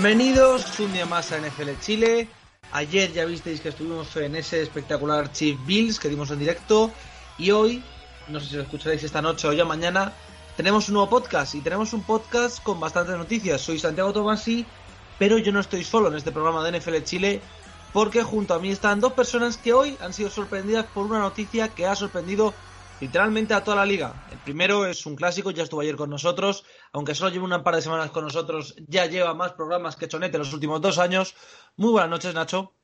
Bienvenidos un día más a NFL Chile. Ayer ya visteis que estuvimos en ese espectacular Chief Bills que dimos en directo. Y hoy, no sé si lo escucharéis esta noche o ya mañana, tenemos un nuevo podcast. Y tenemos un podcast con bastantes noticias. Soy Santiago Tomasi, pero yo no estoy solo en este programa de NFL Chile. Porque junto a mí están dos personas que hoy han sido sorprendidas por una noticia que ha sorprendido literalmente a toda la liga. El primero es un clásico, ya estuvo ayer con nosotros, aunque solo lleva un par de semanas con nosotros, ya lleva más programas que Chonete los últimos dos años. Muy buenas noches, Nacho.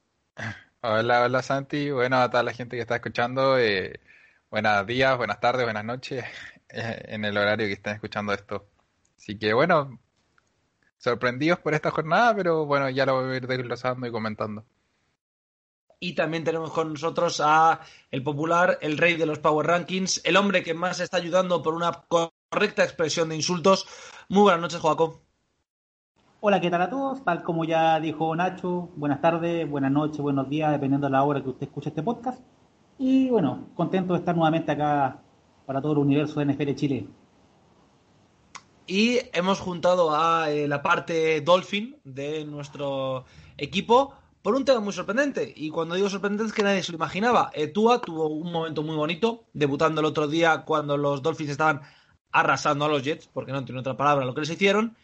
Hola, hola Santi, bueno a toda la gente que está escuchando, eh, buenos días, buenas tardes, buenas noches, eh, en el horario que estén escuchando esto. Así que bueno, sorprendidos por esta jornada, pero bueno, ya lo voy a ir desglosando y comentando. Y también tenemos con nosotros a el popular, el rey de los Power Rankings, el hombre que más está ayudando por una correcta expresión de insultos. Muy buenas noches, Joaco. Hola, ¿qué tal a todos? Tal como ya dijo Nacho, buenas tardes, buenas noches, buenos días, dependiendo de la hora que usted escuche este podcast. Y bueno, contento de estar nuevamente acá para todo el universo de NFL Chile. Y hemos juntado a eh, la parte Dolphin de nuestro equipo por un tema muy sorprendente. Y cuando digo sorprendente es que nadie se lo imaginaba. Eh, Tua tuvo un momento muy bonito, debutando el otro día cuando los Dolphins estaban arrasando a los Jets, porque no tiene otra palabra lo que les hicieron.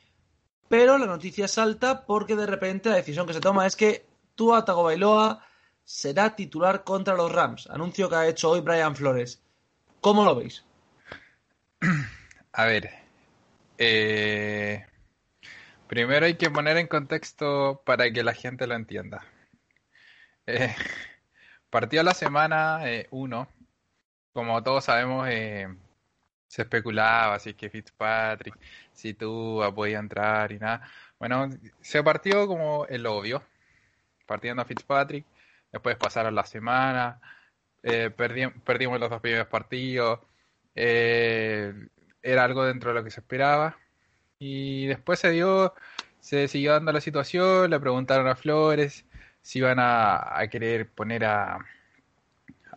Pero la noticia salta porque de repente la decisión que se toma es que Tua Tagovailoa será titular contra los Rams. Anuncio que ha hecho hoy Brian Flores. ¿Cómo lo veis? A ver, eh, Primero hay que poner en contexto para que la gente lo entienda. Eh, partió la semana 1. Eh, como todos sabemos, eh, se especulaba si que Fitzpatrick, si tú podía entrar y nada. Bueno, se partió como el obvio, partiendo a Fitzpatrick. Después pasaron la semana, perdimos los dos primeros partidos. era algo dentro de lo que se esperaba. Y después se dio, se siguió dando la situación, le preguntaron a Flores si iban a, querer poner a,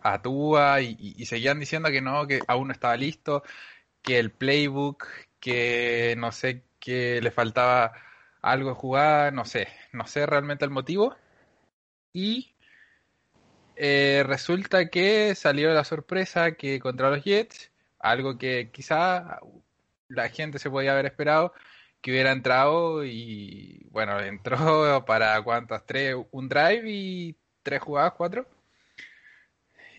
a Tua y, seguían diciendo que no, que aún no estaba listo, que el playbook, que no sé, que le faltaba algo de jugar, no sé, no sé realmente el motivo. Y eh, resulta que salió la sorpresa que contra los Jets, algo que quizá la gente se podía haber esperado que hubiera entrado y bueno, entró para cuántas, tres, un drive y tres jugadas, cuatro.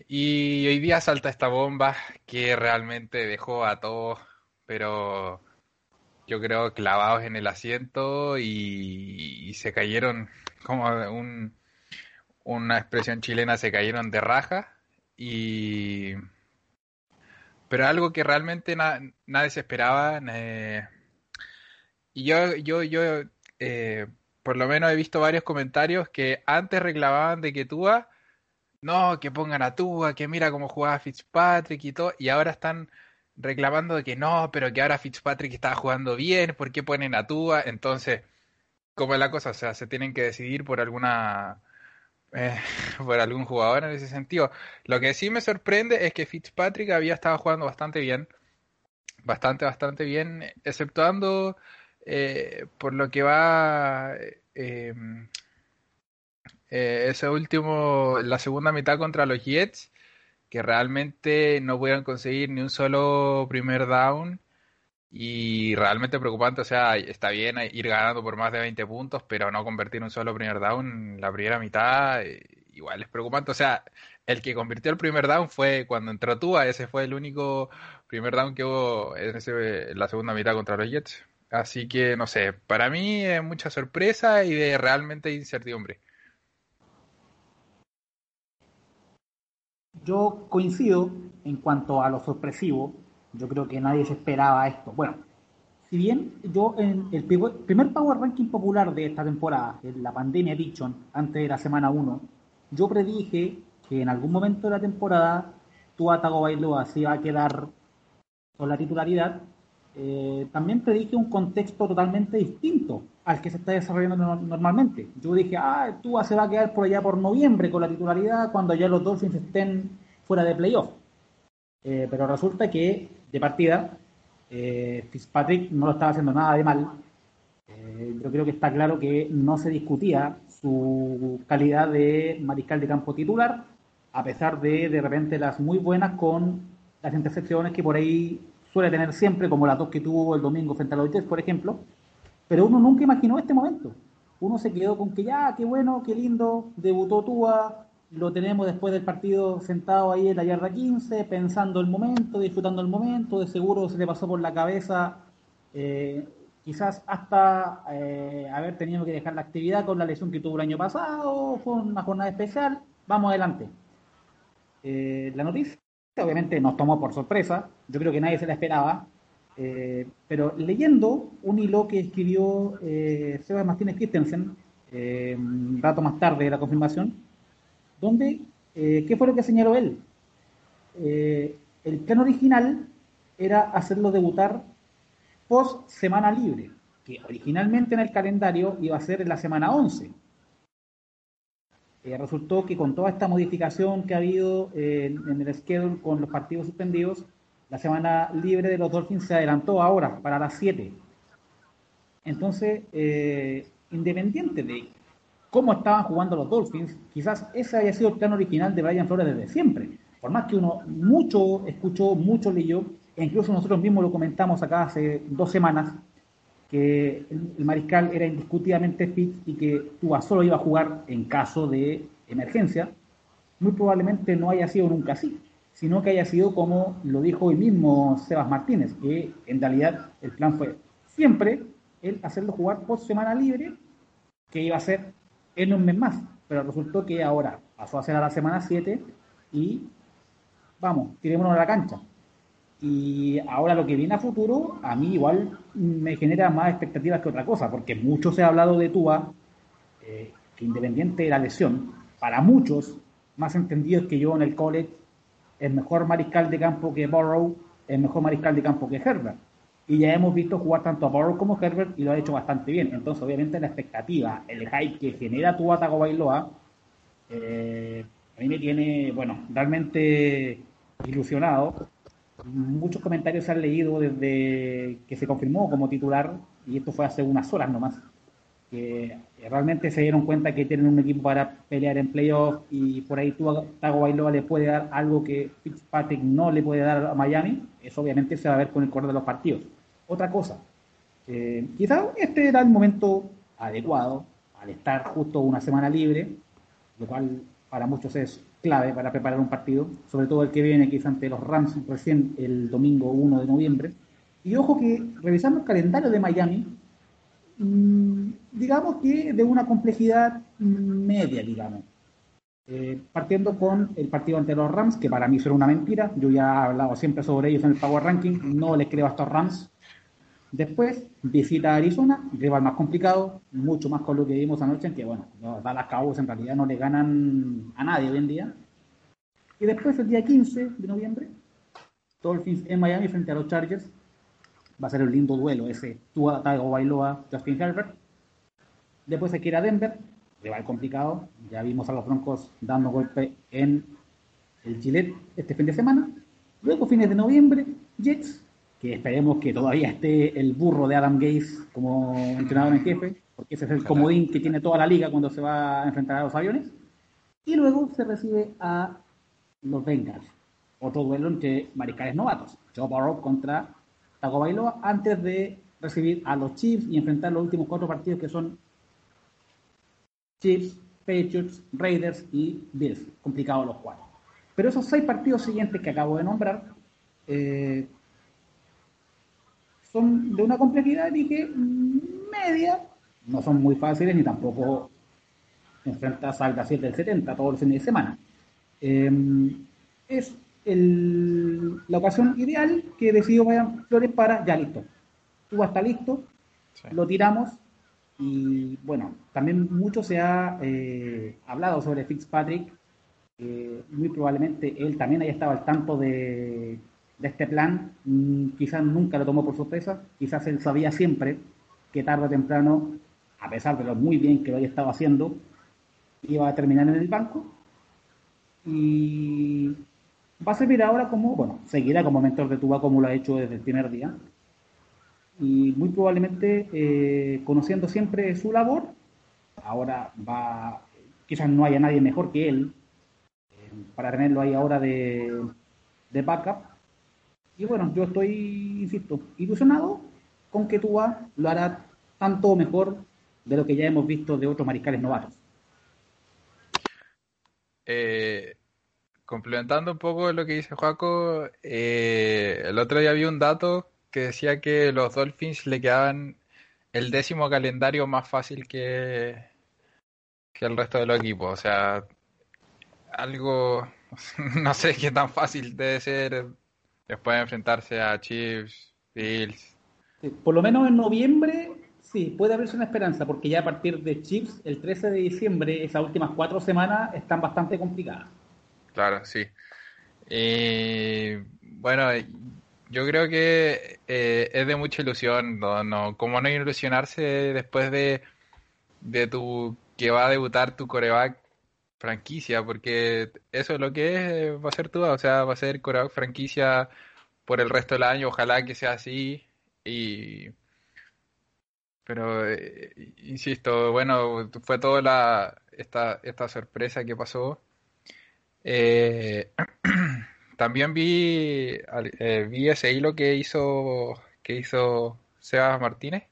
Y hoy día salta esta bomba que realmente dejó a todos, pero yo creo clavados en el asiento y, se cayeron, como un, una expresión chilena, se cayeron de raja y pero algo que realmente nadie se esperaba. Y yo, yo, yo eh, por lo menos he visto varios comentarios que antes reclamaban de que Tua, no, que pongan a Tua, que mira cómo jugaba Fitzpatrick y todo, y ahora están reclamando de que no, pero que ahora Fitzpatrick estaba jugando bien, ¿por qué ponen a Tua? Entonces, ¿cómo es la cosa? O sea, se tienen que decidir por alguna eh, por algún jugador en ese sentido. Lo que sí me sorprende es que Fitzpatrick había estado jugando bastante bien, bastante, bastante bien, exceptuando eh, por lo que va eh, ese último, la segunda mitad contra los Jets, que realmente no pudieron conseguir ni un solo primer down y realmente preocupante, o sea, está bien ir ganando por más de 20 puntos, pero no convertir un solo primer down en la primera mitad, eh, igual es preocupante. O sea, el que convirtió el primer down fue cuando entró Tua, ese fue el único primer down que hubo en, ese, la segunda mitad contra los Jets. Así que, no sé, para mí es mucha sorpresa y de realmente incertidumbre. Yo coincido en cuanto a lo sorpresivo yo creo que nadie se esperaba esto. Bueno, si bien yo en el primer Power Ranking popular de esta temporada, en la Pandemia Edition, antes de la semana 1, yo predije que en algún momento de la temporada Tua Tagovailoa se iba a quedar con la titularidad. Eh, también predije un contexto totalmente distinto al que se está desarrollando normalmente. Yo dije, ah, Tua se va a quedar por allá por noviembre con la titularidad cuando ya los Dolphins estén fuera de playoff. Eh, pero resulta que de partida, eh, Fitzpatrick no lo estaba haciendo nada de mal. Eh, yo creo que está claro que no se discutía su calidad de mariscal de campo titular, a pesar de de repente las muy buenas con las intercepciones que por ahí suele tener siempre, como las dos que tuvo el domingo frente a los Jets, por ejemplo. Pero uno nunca imaginó este momento. Uno se quedó con que ya, qué bueno, qué lindo, debutó Tua, lo tenemos después del partido sentado ahí en la yarda 15, pensando el momento, disfrutando el momento, de seguro se le pasó por la cabeza eh, quizás hasta eh, haber tenido que dejar la actividad con la lesión que tuvo el año pasado, fue una jornada especial, vamos adelante. Eh, la noticia obviamente nos tomó por sorpresa, yo creo que nadie se la esperaba, pero leyendo un hilo que escribió Sebas Martínez Christensen, un rato más tarde de la confirmación, donde, ¿qué fue lo que señaló él? el plan original era hacerlo debutar post semana libre, que originalmente en el calendario iba a ser en la semana 11. Eh, resultó que con toda esta modificación que ha habido en el schedule con los partidos suspendidos, la semana libre de los Dolphins se adelantó ahora para las 7. Entonces, eh, independiente de cómo estaban jugando los Dolphins, quizás ese haya sido el plan original de Brian Flores desde siempre. Por más que uno mucho escuchó, mucho leyó, e incluso nosotros mismos lo comentamos acá hace dos semanas, que el mariscal era indiscutiblemente fit y que Tua solo iba a jugar en caso de emergencia, muy probablemente no haya sido nunca así, sino que haya sido como lo dijo hoy mismo Sebas Martínez, que en realidad el plan fue siempre el hacerlo jugar por semana libre, que iba a ser en un mes más, pero resultó que ahora pasó a ser a la semana 7 y vamos, tirémonos a la cancha. Y ahora lo que viene a futuro, a mí igual me genera más expectativas que otra cosa, porque mucho se ha hablado de Tua, eh, que independiente de la lesión, para muchos, más entendidos que yo en el college, es mejor mariscal de campo que Burrow, es mejor mariscal de campo que Herbert. Y ya hemos visto jugar tanto a Burrow como a Herbert y lo ha hecho bastante bien. Entonces, obviamente, la expectativa, el hype que genera Tua Tagovailoa, eh, a mí me tiene, bueno, realmente ilusionado muchos comentarios se han leído desde que se confirmó como titular, y esto fue hace unas horas nomás, que realmente se dieron cuenta que tienen un equipo para pelear en playoff y por ahí Tago Bailoa le puede dar algo que Fitzpatrick no le puede dar a Miami, eso obviamente se va a ver con el correr de los partidos. Otra cosa, eh, quizás este era el momento adecuado al estar justo una semana libre, lo cual para muchos es clave para preparar un partido, sobre todo el que viene quizás ante los Rams recién el domingo 1 de noviembre. Y ojo que revisando el calendario de Miami, mm, digamos que de una complejidad media, digamos. Eh, partiendo con el partido ante los Rams, que para mí será una mentira, yo ya he hablado siempre sobre ellos en el Power Ranking, no les creo a estos Rams. Después, visita a Arizona, rival más complicado, mucho más con lo que vimos anoche, en que, bueno, Dallas Cowboys en realidad no le ganan a nadie hoy en día. Y después, el día 15 de noviembre, Dolphins en Miami frente a los Chargers. Va a ser un lindo duelo ese Tua Tago Bailoa, Justin Herbert. Después que ir a Denver, rival complicado. Ya vimos a los Broncos dando golpe en el Gillette este fin de semana. Luego, fines de noviembre, Jets que esperemos que todavía esté el burro de Adam Gaze como entrenador en jefe, porque ese es el comodín que tiene toda la liga cuando se va a enfrentar a los aviones. Y luego se recibe a los Bengals, otro duelo entre mariscales novatos, Joe Burrow contra Tago Bailoa, antes de recibir a los Chiefs y enfrentar los últimos cuatro partidos que son Chiefs, Patriots, Raiders y Bills. Complicados los cuatro. Pero esos seis partidos siguientes que acabo de nombrar, eh, son de una complejidad, dije, media, no son muy fáciles ni tampoco enfrentas al 7 del 70 todos los fines de semana. Em, es la ocasión ideal que decidió Brian Flores para, ya listo, tú está listo, lo tiramos y bueno, también mucho se ha eh, hablado sobre Fitzpatrick, muy probablemente él también haya estado al tanto de de este plan, mm, quizás nunca lo tomó por sorpresa, quizás él sabía siempre que tarde o temprano, a pesar de lo muy bien que lo había estado haciendo, iba a terminar en el banco y va a servir ahora como, bueno, seguirá como mentor de Tuba como lo ha hecho desde el primer día. y muy probablemente eh, conociendo siempre su labor, ahora va, quizás no haya nadie mejor que él eh, para tenerlo ahí ahora de, de backup. Y bueno, yo estoy, insisto, ilusionado con que Tua lo hará tanto mejor de lo que ya hemos visto de otros mariscales novatos. Eh, complementando un poco lo que dice Joaco, eh, el otro día vi un dato que decía que los Dolphins le quedaban el décimo calendario más fácil que, que el resto de los equipos. O sea, algo, no sé qué tan fácil debe ser después de enfrentarse a Chiefs, Bills. por lo menos en noviembre sí, puede haberse una esperanza, porque ya a partir de Chiefs, el 13 de diciembre, esas últimas cuatro semanas están bastante complicadas. Claro, sí. Y bueno, yo creo que eh, es de mucha ilusión, no, no, cómo no ilusionarse después de, de tu que va a debutar tu coreback franquicia, porque eso es lo que es, va a ser tú, o sea, va a ser franquicia por el resto del año, ojalá que sea así y pero eh, insisto, bueno, fue toda la esta, esta sorpresa que pasó. Eh, también vi, eh, vi ese hilo que hizo, que hizo Sebas Martínez.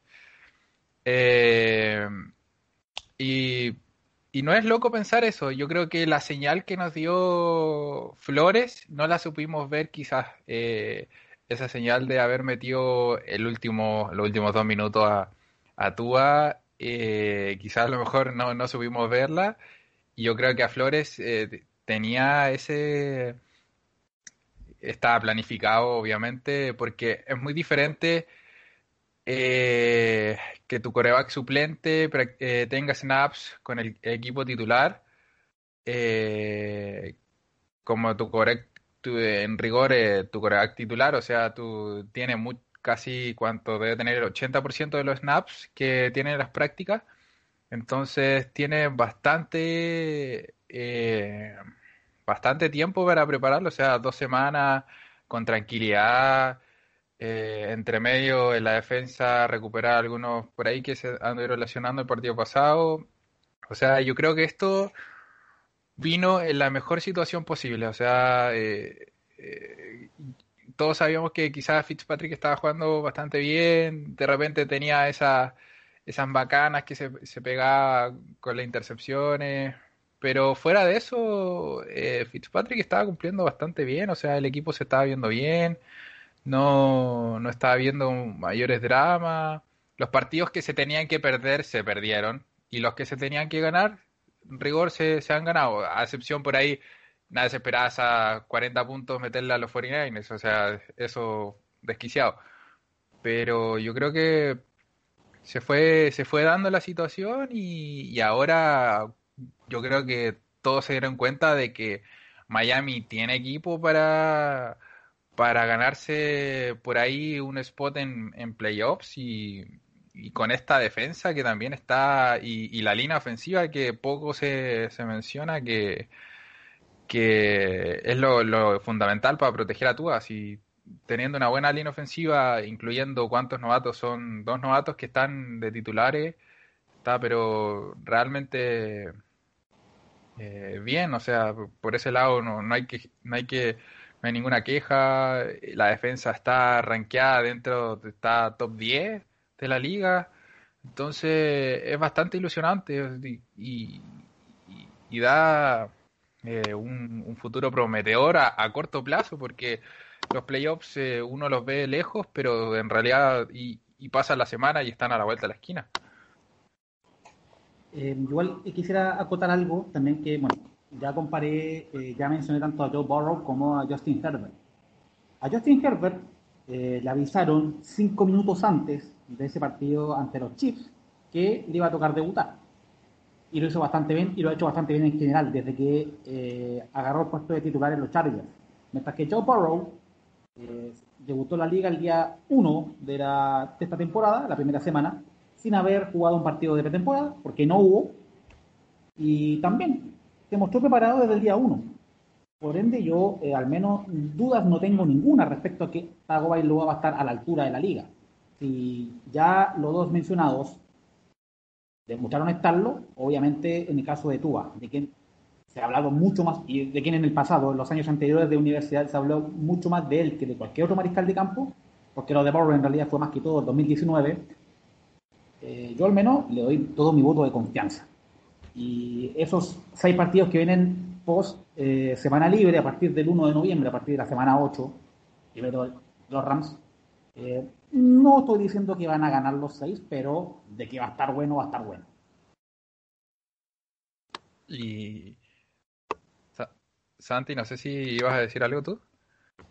Y, y no es loco pensar eso. Yo creo que la señal que nos dio Flores no la supimos ver quizás. Eh, esa señal de haber metido el último, los últimos dos minutos a, a Tua, eh, quizás a lo mejor no, no supimos verla. Y yo creo que a Flores eh, tenía ese... Estaba planificado, obviamente, porque es muy diferente eh, que tu coreback suplente eh, tenga snaps con el equipo titular, eh, como tu coreback, en rigor, tu coreback titular, o sea, tú tienes casi cuánto debe tener el 80% de los snaps que tiene en las prácticas, entonces tiene bastante, bastante tiempo para prepararlo, o sea, dos semanas con tranquilidad eh, entre medio en la defensa recuperar algunos por ahí que se han ido relacionando el partido pasado. O sea, yo creo que esto vino en la mejor situación posible. O sea, eh, eh, todos sabíamos que quizás Fitzpatrick estaba jugando bastante bien, de repente tenía esa, esas bacanas que se, se pegaba con las intercepciones, pero fuera de eso, eh, Fitzpatrick estaba cumpliendo bastante bien, o sea, el equipo se estaba viendo bien no, no estaba viendo mayores dramas. Los partidos que se tenían que perder se perdieron y los que se tenían que ganar, en rigor, se, se han ganado. A excepción por ahí, nada se a 40 puntos meterle a los 49ers, o sea, eso desquiciado. Pero yo creo que se fue, se fue dando la situación y, y ahora yo creo que todos se dieron cuenta de que Miami tiene equipo para para ganarse por ahí un spot en, en playoffs y, con esta defensa que también está y, la línea ofensiva que poco se, se menciona que, que es lo, lo, fundamental para proteger a Tua. Si teniendo una buena línea ofensiva, incluyendo cuántos novatos son, dos novatos que están de titulares, está pero realmente eh, bien, o sea, por ese lado no, no hay que no hay que no hay ninguna queja, la defensa está rankeada dentro, está top 10 de la liga, entonces es bastante ilusionante y, y, da eh, un, un, futuro prometedor a, a, corto plazo porque los playoffs eh, uno los ve lejos, pero en realidad y, y la semana y están a la vuelta de la esquina. Eh, igual quisiera acotar algo también que, bueno, ya comparé, eh, ya mencioné tanto a Joe Burrow como a Justin Herbert. A Justin Herbert eh, le avisaron cinco minutos antes de ese partido ante los Chiefs que le iba a tocar debutar. Y lo hizo bastante bien y lo ha hecho bastante bien en general desde que eh, agarró el puesto de titular en los Chargers. Mientras que Joe Burrow eh, debutó la liga el día 1 de, de esta temporada, la primera semana, sin haber jugado un partido de pretemporada, porque no hubo. Y también se mostró preparado desde el día 1. Por ende, yo eh, al menos dudas no tengo ninguna respecto a que Tagovailoa va a estar a la altura de la liga. si ya los dos mencionados demostraron estarlo, obviamente en el caso de Tua, de quien se ha hablado mucho más, y de quien en el pasado, en los años anteriores de universidad, se habló mucho más de él que de cualquier otro mariscal de campo, porque lo de Burrow en realidad fue más que todo el 2019, eh, yo al menos le doy todo mi voto de confianza. Y esos seis partidos que vienen post eh, semana libre, a partir del 1 de noviembre, a partir de la semana 8, primero los Rams, eh, no estoy diciendo que van a ganar los seis, pero de que va a estar bueno, va a estar bueno. Y Santi, no sé si ibas a decir algo tú.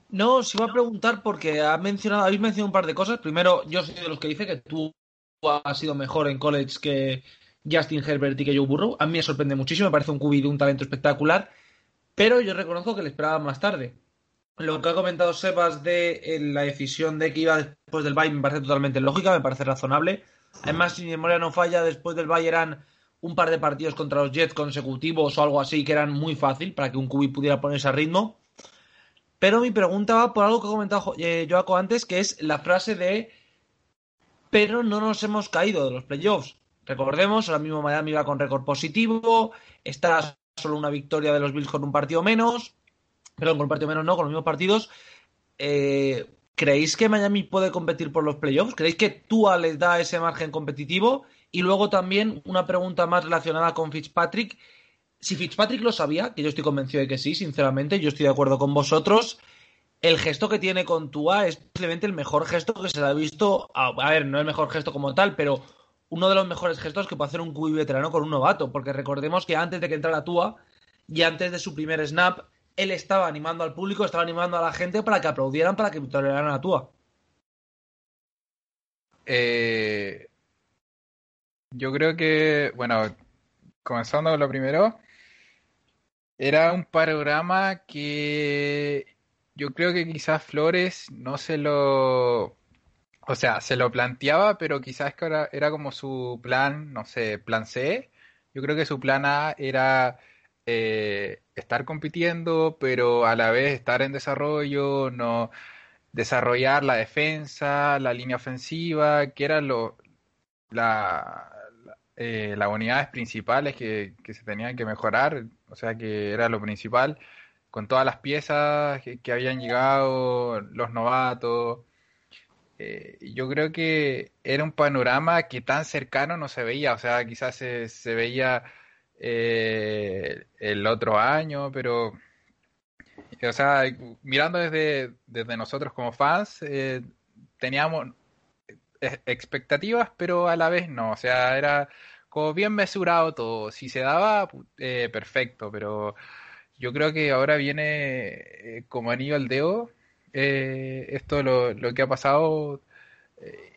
No, os iba a preguntar porque ha mencionado, habéis mencionado un par de cosas. Primero, yo soy de los que dice que tú has sido mejor en college que Justin Herbert y que Joe Burrow. A mí me sorprende muchísimo, me parece un QB de un talento espectacular, pero yo reconozco que le esperaba más tarde. Lo que ha comentado Sebas de eh, la decisión de que iba después del Bay me parece totalmente lógica, me parece razonable. Además, si mi memoria no falla, después del Bay eran un par de partidos contra los Jets consecutivos o algo así que eran muy fácil para que un QB pudiera ponerse a ritmo. Pero mi pregunta va por algo que ha comentado eh, Joaco antes, que es la frase de pero no nos hemos caído de los playoffs. Recordemos, ahora mismo Miami va con récord positivo, está solo una victoria de los Bills con un partido menos, perdón, con un partido menos no, con los mismos partidos. Eh, ¿Creéis que Miami puede competir por los playoffs? ¿Creéis que Tua les da ese margen competitivo? Y luego también una pregunta más relacionada con Fitzpatrick. Si Fitzpatrick lo sabía, que yo estoy convencido de que sí, sinceramente, yo estoy de acuerdo con vosotros. El gesto que tiene con Tua es posiblemente el mejor gesto que se le ha visto. A, ver, no el mejor gesto como tal, pero uno de los mejores gestos que puede hacer un QB veterano con un novato. Porque recordemos que antes de que entrara Tua y antes de su primer snap, él estaba animando al público, estaba animando a la gente para que aplaudieran, para que toleraran a Tua. Eh, yo creo que, bueno, comenzando con lo primero, era un programa que yo creo que quizás Flores no se lo, o sea, se lo planteaba, pero quizás era, era como su plan, no sé, plan C. Yo creo que su plan A era eh, estar compitiendo, pero a la vez estar en desarrollo, no desarrollar la defensa, la línea ofensiva, que eran lo, la, eh, las unidades principales que, se tenían que mejorar, o sea que era lo principal, con todas las piezas que, habían llegado, los novatos. Eh, yo creo que era un panorama que tan cercano no se veía, o sea, quizás se, se veía eh, el otro año, pero, o sea, mirando desde, desde nosotros como fans, teníamos expectativas, pero a la vez no, o sea, era como bien mesurado todo. Si se daba, eh, perfecto, pero yo creo que ahora viene eh, como anillo al dedo eh, esto lo, lo, que ha pasado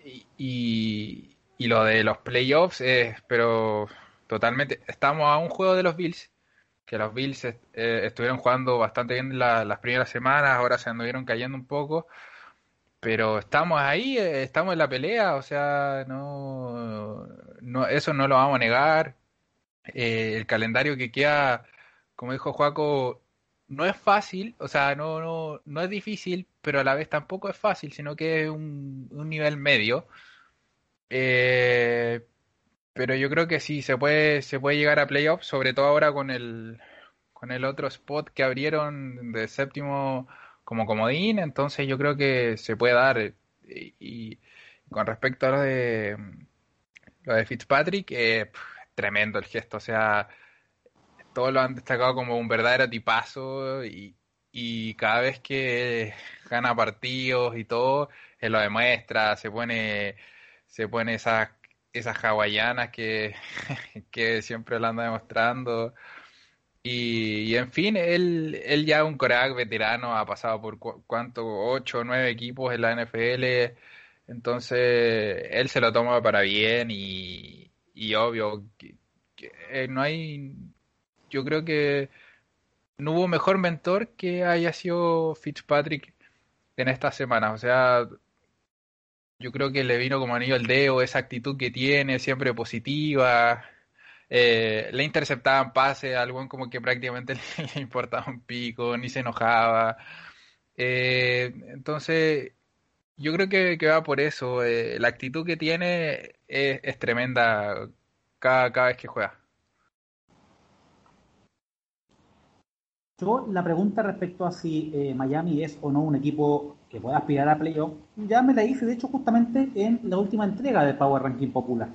y, y, lo de los playoffs, pero totalmente. Estamos a un juego de los Bills, que los Bills estuvieron jugando bastante bien las primeras semanas, ahora se anduvieron cayendo un poco pero estamos ahí, eh, estamos en la pelea, o sea, no, no eso no lo vamos a negar. Eh, el calendario que queda, como dijo Joaco, no es fácil, o sea, no, no, no es difícil, pero a la vez tampoco es fácil, sino que es un, un nivel medio. Eh, pero yo creo que sí, se puede, se puede llegar a playoffs, sobre todo ahora con el, con el otro spot que abrieron de séptimo como comodín, entonces yo creo que se puede dar. Y, con respecto a lo de lo de Fitzpatrick, eh, tremendo el gesto, o sea, todos lo han destacado como un verdadero tipazo y, y cada vez que gana partidos y todo, él lo demuestra, se pone, se pone esas, esas hawaianas que, que siempre lo anda demostrando. Y, en fin, él, él ya es un coreback veterano, ha pasado por cuánto, ocho o nueve equipos en la NFL, entonces él se lo toma para bien y, obvio, que, eh, no hay, yo creo que no hubo mejor mentor que haya sido Fitzpatrick en estas semanas, o sea, yo creo que le vino como anillo al dedo esa actitud que tiene, siempre positiva, eh, le interceptaban pases, algo como que prácticamente le, importaba un pico, ni se enojaba. Eh, entonces, Yo creo que, va por eso. Eh, la actitud que tiene es, tremenda cada, cada vez que juega. Yo la pregunta respecto a si eh, Miami es o no un equipo que pueda aspirar a playoff, ya me la hice de hecho justamente en la última entrega del Power Ranking Popular.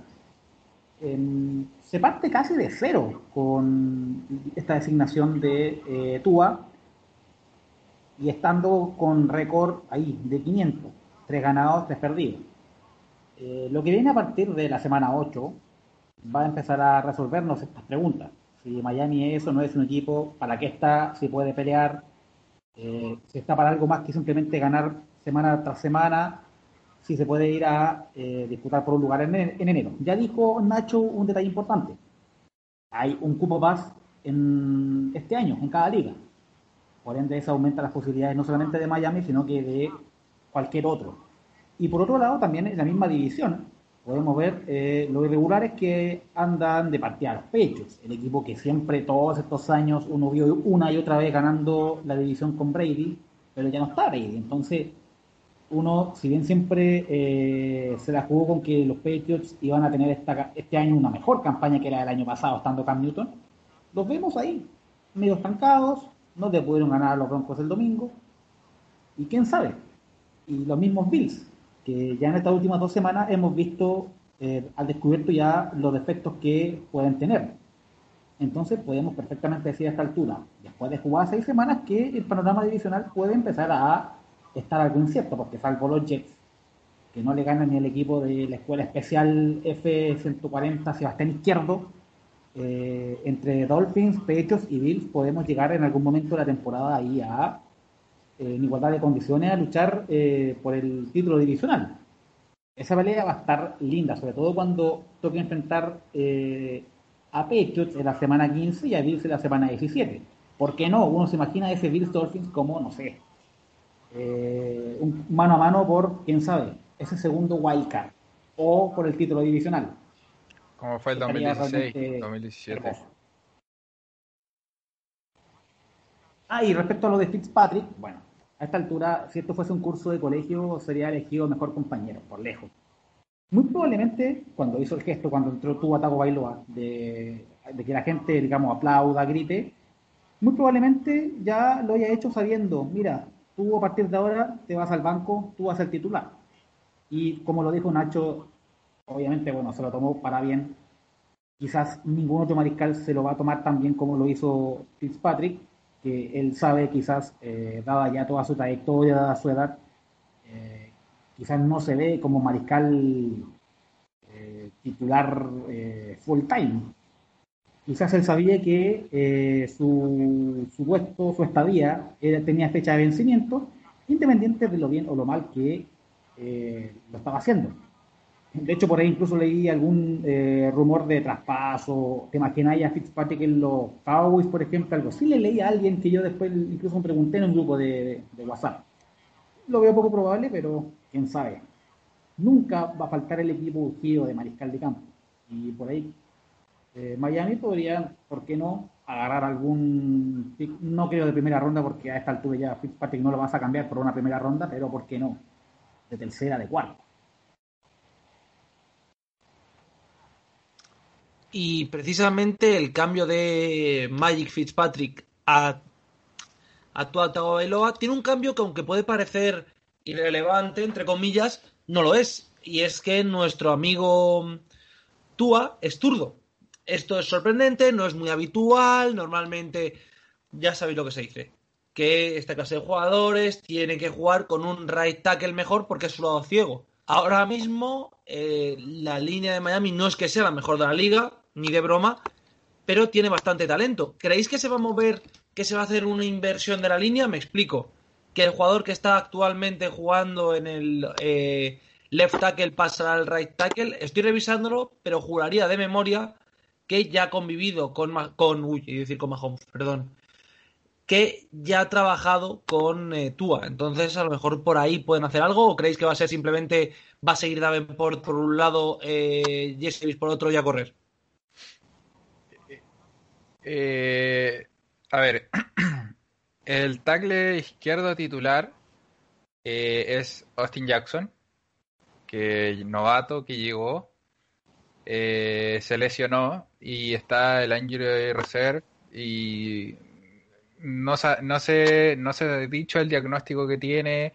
se parte casi de cero con esta designación de eh, Tua y estando con récord ahí de 500, tres ganados, tres perdidos. Eh, lo que viene a partir de la semana 8 va a empezar a resolvernos estas preguntas si Miami es o no es un equipo, para qué está, si puede pelear, eh, si está para algo más que simplemente ganar semana tras semana, si se puede ir a eh, disputar por un lugar en, enero. Ya dijo Nacho un detalle importante. Hay un cupo más en este año, en cada liga. Por ende, eso aumenta las posibilidades no solamente de Miami, sino que de cualquier otro. Y por otro lado, también en la misma división, podemos ver eh, los irregulares que andan de partida a los pechos. El equipo que siempre, todos estos años, uno vio una y otra vez ganando la división con Brady, pero ya no está Brady. Entonces, uno, si bien siempre eh, se la jugó con que los Patriots iban a tener esta, este año una mejor campaña que la del año pasado, estando Cam Newton, los vemos ahí, medio estancados, no te pudieron ganar a los Broncos el domingo, y quién sabe, y los mismos Bills, que ya en estas últimas dos semanas hemos visto eh, al descubierto ya los defectos que pueden tener. Entonces podemos perfectamente decir a esta altura, después de jugar seis semanas, que el panorama divisional puede empezar a estar algo incierto, porque salvo los Jets, que no le ganan ni el equipo de la Escuela Especial F-140 Sebastián Izquierdo, eh, entre Dolphins, Pechos y Bills podemos llegar en algún momento de la temporada ahí a en igualdad de condiciones a luchar eh, por el título divisional. Esa pelea va a estar linda, sobre todo cuando toque enfrentar eh, a Patriots en la semana 15 y a Bills en la semana 17. ¿Por qué no? Uno se imagina ese Bills Dolphins como, no sé, un mano a mano por, quién sabe, ese segundo wildcard o por el título divisional. Como fue el 2016, 2017. Ah, y respecto a lo de Fitzpatrick, bueno, a esta altura, si esto fuese un curso de colegio, sería elegido mejor compañero, por lejos. Muy probablemente, cuando hizo el gesto, cuando entró tu Tago Bailoa, de, que la gente, digamos, aplauda, grite, muy probablemente ya lo haya hecho sabiendo, mira, tú a partir de ahora te vas al banco, tú vas a ser titular. Y como lo dijo Nacho, obviamente, bueno, se lo tomó para bien. Quizás ningún otro mariscal se lo va a tomar tan bien como lo hizo Fitzpatrick, que él sabe quizás, eh, dada ya toda su trayectoria, dada su edad, eh, quizás no se ve como mariscal eh, titular full time. Quizás él sabía que su, su puesto, su estadía, tenía fecha de vencimiento, independiente de lo bien o lo mal que lo estaba haciendo. De hecho, por ahí incluso leí algún eh, rumor de traspaso. ¿Te imaginas a Fitzpatrick en los Cowboys, por ejemplo? Algo sí le leí a alguien que yo después incluso me pregunté en un grupo de, WhatsApp. Lo veo poco probable, pero quién sabe. Nunca va a faltar el equipo ungido de mariscal de campo. Y por ahí eh, Miami podría, ¿por qué no? Agarrar algún no creo de primera ronda, porque a esta altura ya Fitzpatrick no lo vas a cambiar por una primera ronda, pero ¿por qué no? De tercera, de cuarta. Y precisamente el cambio de Magic Fitzpatrick a, a Tua Tagovailoa tiene un cambio que aunque puede parecer irrelevante, entre comillas, no lo es. Y es que nuestro amigo Tua es zurdo. Esto es sorprendente, no es muy habitual, normalmente ya sabéis lo que se dice. Que esta clase de jugadores tienen que jugar con un right tackle mejor porque es su lado ciego. Ahora mismo eh, la línea de Miami no es que sea la mejor de la liga, ni de broma, pero tiene bastante talento. ¿Creéis que se va a mover, que se va a hacer una inversión de la línea? Me explico. Que el jugador que está actualmente jugando en el eh, left tackle pasará al right tackle. Estoy revisándolo, pero juraría de memoria que ya ha convivido con, con uy, decir con Mahomes, perdón, que ya ha trabajado con eh, Tua. Entonces, a lo mejor por ahí pueden hacer algo. ¿O creéis que va a ser simplemente va a seguir Davenport por un lado, eh, Jesse por otro y a correr? Eh, a ver, el tackle izquierdo titular eh, es Austin Jackson, que novato que llegó, eh, se lesionó y está el Injury Reserve y no, no, sé, no se ha dicho el diagnóstico que tiene.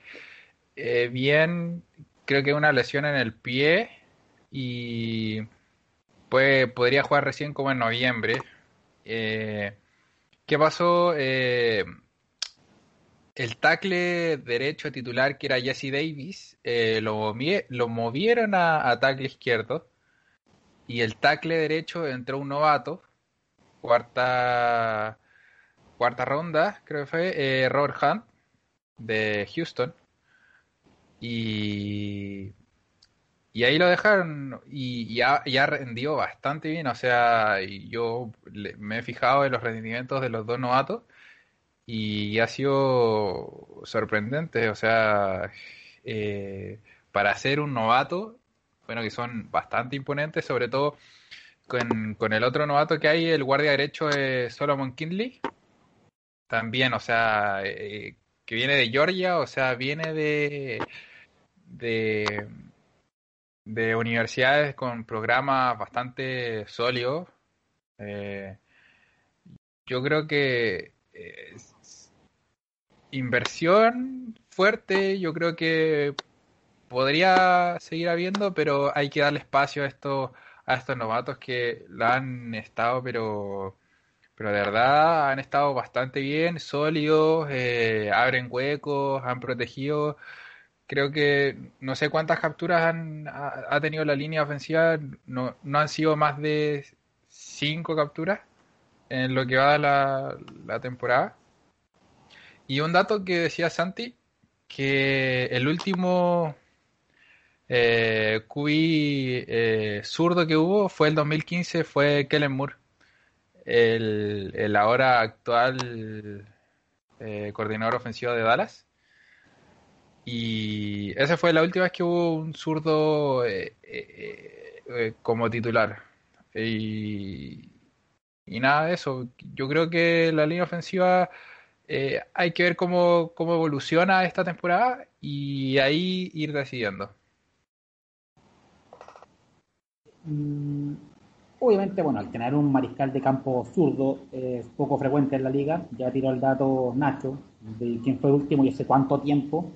Eh, bien, creo que una lesión en el pie y pues podría jugar recién como en noviembre. Eh, ¿Qué pasó? Eh, el tackle derecho titular, que era Jesse Davis, eh, lo, lo, movieron a, tackle izquierdo. Y el tackle derecho entró un novato, cuarta, cuarta ronda, creo que fue, Robert Hunt, de Houston. Y y ahí lo dejaron y ya, ya rendió bastante bien. O sea, yo me he fijado en los rendimientos de los dos novatos y ha sido sorprendente. O sea, eh, para ser un novato, bueno, que son bastante imponentes, sobre todo con, el otro novato que hay, el guardia derecho es Solomon Kindley. También, o sea, eh, que viene de Georgia, o sea, viene de, de de universidades con programas bastante sólidos. Eh, yo creo que eh, inversión fuerte, yo creo que podría seguir habiendo, pero hay que darle espacio a estos, a estos novatos que la han estado, pero, pero de verdad han estado bastante bien, sólidos, eh, abren huecos, han protegido creo que no sé cuántas capturas han, ha, tenido la línea ofensiva, no, no, han sido más de cinco capturas en lo que va la, la temporada. Y un dato que decía Santi, que el último eh, QI eh, zurdo que hubo fue el 2015, fue Kellen Moore, el, el ahora actual eh, coordinador ofensivo de Dallas. Y esa fue la última vez que hubo un zurdo eh, eh, eh, como titular. Y, nada de eso. Yo creo que la línea ofensiva hay que ver cómo, cómo evoluciona esta temporada y ahí ir decidiendo. Mm, obviamente, bueno, al tener un mariscal de campo zurdo es poco frecuente en la liga. Ya tiró el dato Nacho de quién fue el último y hace cuánto tiempo.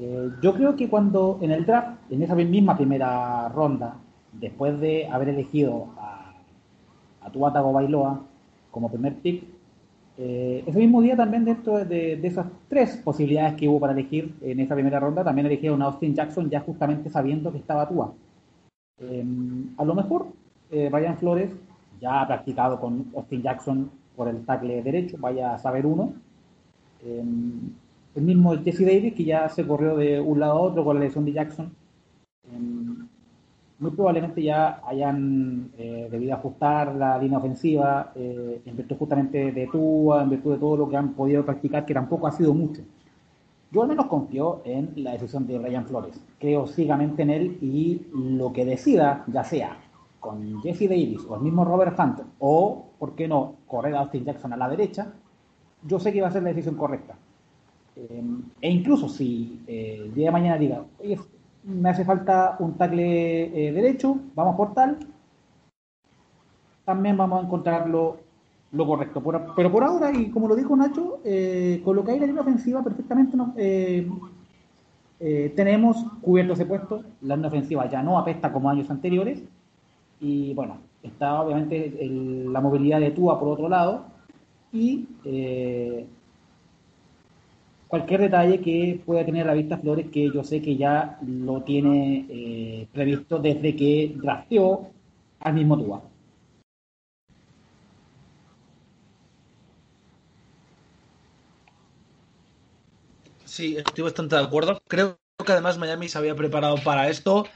Eh, yo creo que cuando en el draft, en esa misma primera ronda, después de haber elegido a, a Tuatago Bailoa como primer pick, eh, ese mismo día también dentro de, esas tres posibilidades que hubo para elegir en esa primera ronda, también eligieron a Austin Jackson ya justamente sabiendo que estaba Tua. Em, a lo mejor eh, Ryan Flores ya ha practicado con Austin Jackson por el tackle derecho, vaya a saber uno. El mismo Jesse Davis, que ya se corrió de un lado a otro con la lesión de Jackson. Em, muy probablemente ya hayan eh, debido ajustar la línea ofensiva eh, en virtud justamente de Tua, en virtud de todo lo que han podido practicar, que tampoco ha sido mucho. Yo al menos confío en la decisión de Ryan Flores. Creo ciegamente en él y lo que decida, ya sea con Jesse Davis o el mismo Robert Hunt, o, ¿por qué no?, correr a Austin Jackson a la derecha, yo sé que va a ser la decisión correcta. Eh, e incluso si eh, el día de mañana diga, oye, me hace falta un tackle eh, derecho, vamos por tal, también vamos a encontrar lo, correcto. pero por ahora, y como lo dijo Nacho, con lo que hay la línea ofensiva, perfectamente tenemos cubiertos ese puesto. La línea ofensiva ya no apesta como años anteriores. Y bueno, está obviamente la movilidad de Tua por otro lado. Y cualquier detalle que pueda tener la vista Flores, que yo sé que ya lo tiene eh, previsto desde que drafteó al mismo Tua. Sí, estoy bastante de acuerdo. Creo que además Miami se había preparado para esto.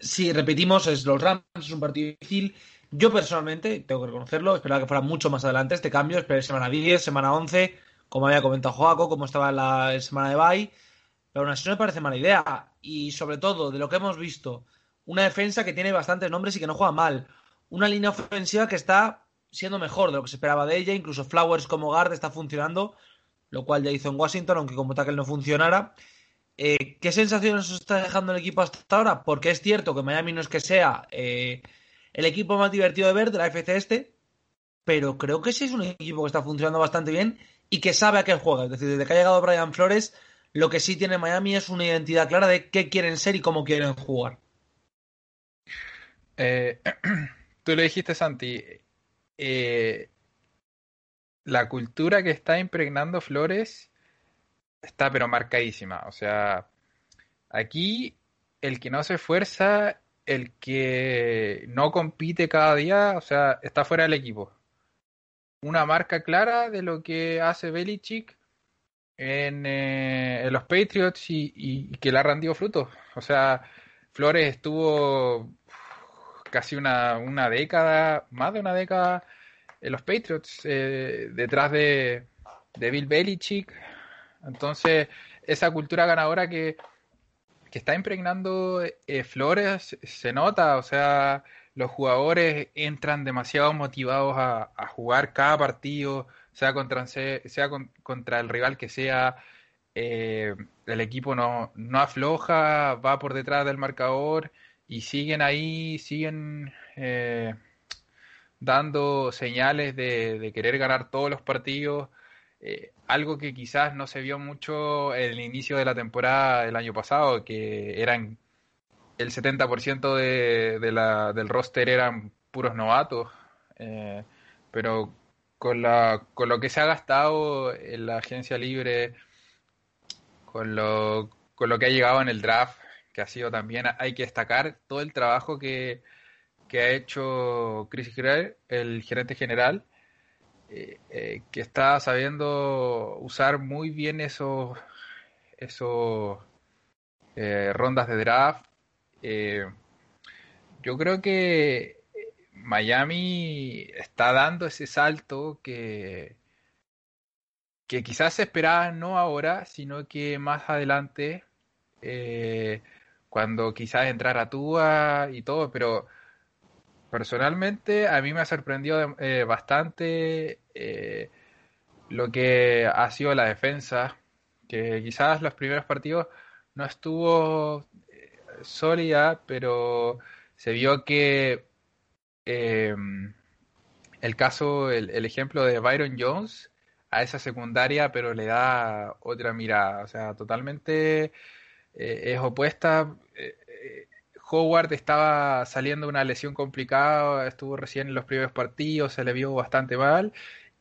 Si repetimos, es los Rams, es un partido difícil. Yo personalmente, tengo que reconocerlo, esperaba que fuera mucho más adelante este cambio. Esperé semana 10, semana 11 como había comentado Joaco, como estaba la semana de bye. Pero aún así no me parece mala idea. Y sobre todo, de lo que hemos visto, una defensa que tiene bastantes nombres y que no juega mal. Una línea ofensiva que está siendo mejor de lo que se esperaba de ella. Incluso Flowers como guard está funcionando. lo cual ya hizo en Washington, aunque como tackle no funcionara. Eh, ¿Qué sensaciones os está dejando el equipo hasta ahora? Porque es cierto que Miami no es que sea eh, el equipo más divertido de ver de la FC este, pero creo que sí es un equipo que está funcionando bastante bien y que sabe a qué juega. Es decir, desde que ha llegado Brian Flores, lo que sí tiene Miami es una identidad clara de qué quieren ser y cómo quieren jugar. Eh, tú lo dijiste, Santi. la cultura que está impregnando Flores está pero marcadísima. O sea, aquí el que no se esfuerza, el que no compite cada día, o sea, está fuera del equipo. Una marca clara de lo que hace Belichick en, eh, los Patriots y, y, que le ha rendido frutos. O sea, Flores estuvo casi una, una década, más de una década en los Patriots, eh, detrás de, de Bill Belichick, entonces, esa cultura ganadora que, que está impregnando eh, Flores se nota, o sea, los jugadores entran demasiado motivados a, jugar cada partido, sea contra, sea contra el rival que sea. Eh, el equipo no, no afloja, va por detrás del marcador y siguen ahí, siguen eh, dando señales de, querer ganar todos los partidos. Eh, algo que quizás no se vio mucho en el inicio de la temporada del año pasado, que eran el 70% de, de la, del roster eran puros novatos, eh, pero con, la, con lo que se ha gastado en la agencia libre, con lo, con lo que ha llegado en el draft, que ha sido también, hay que destacar todo el trabajo que, que ha hecho Chris Greer, el gerente general, eh, eh, que está sabiendo usar muy bien esos, esos eh, rondas de draft. Yo creo que Miami está dando ese salto que, que quizás se esperaba no ahora, sino que más adelante, cuando quizás entrara Tua y todo, pero Personalmente, a mí me ha sorprendido eh, bastante eh, lo que ha sido la defensa, que quizás los primeros partidos no estuvo eh, sólida, pero se vio que em, el caso, el, el, ejemplo de Byron Jones a esa secundaria, pero le da otra mirada, o sea, totalmente es opuesta Howard estaba saliendo una lesión complicada, estuvo recién en los primeros partidos, se le vio bastante mal.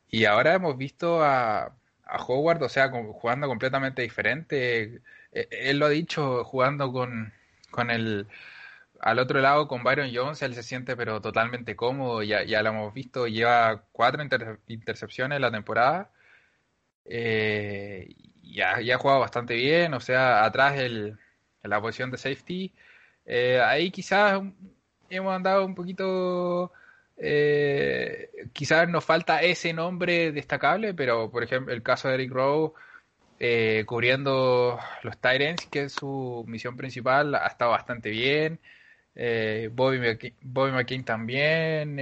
Y ahora hemos visto a, Howard, o sea, jugando completamente diferente. Él lo ha dicho, jugando con, con el. Al otro lado, con Byron Jones, él se siente pero totalmente cómodo, ya, ya lo hemos visto, lleva cuatro intercepciones en la temporada. Eh, ya, ya ha jugado bastante bien, o sea, atrás el, en la posición de safety eh, ahí quizás hemos andado un poquito, eh, quizás nos falta ese nombre destacable, pero por ejemplo el caso de Eric Rowe eh, cubriendo los Tyrants, que es su misión principal, ha estado bastante bien. Bobby, McKean, Bobby McKean también,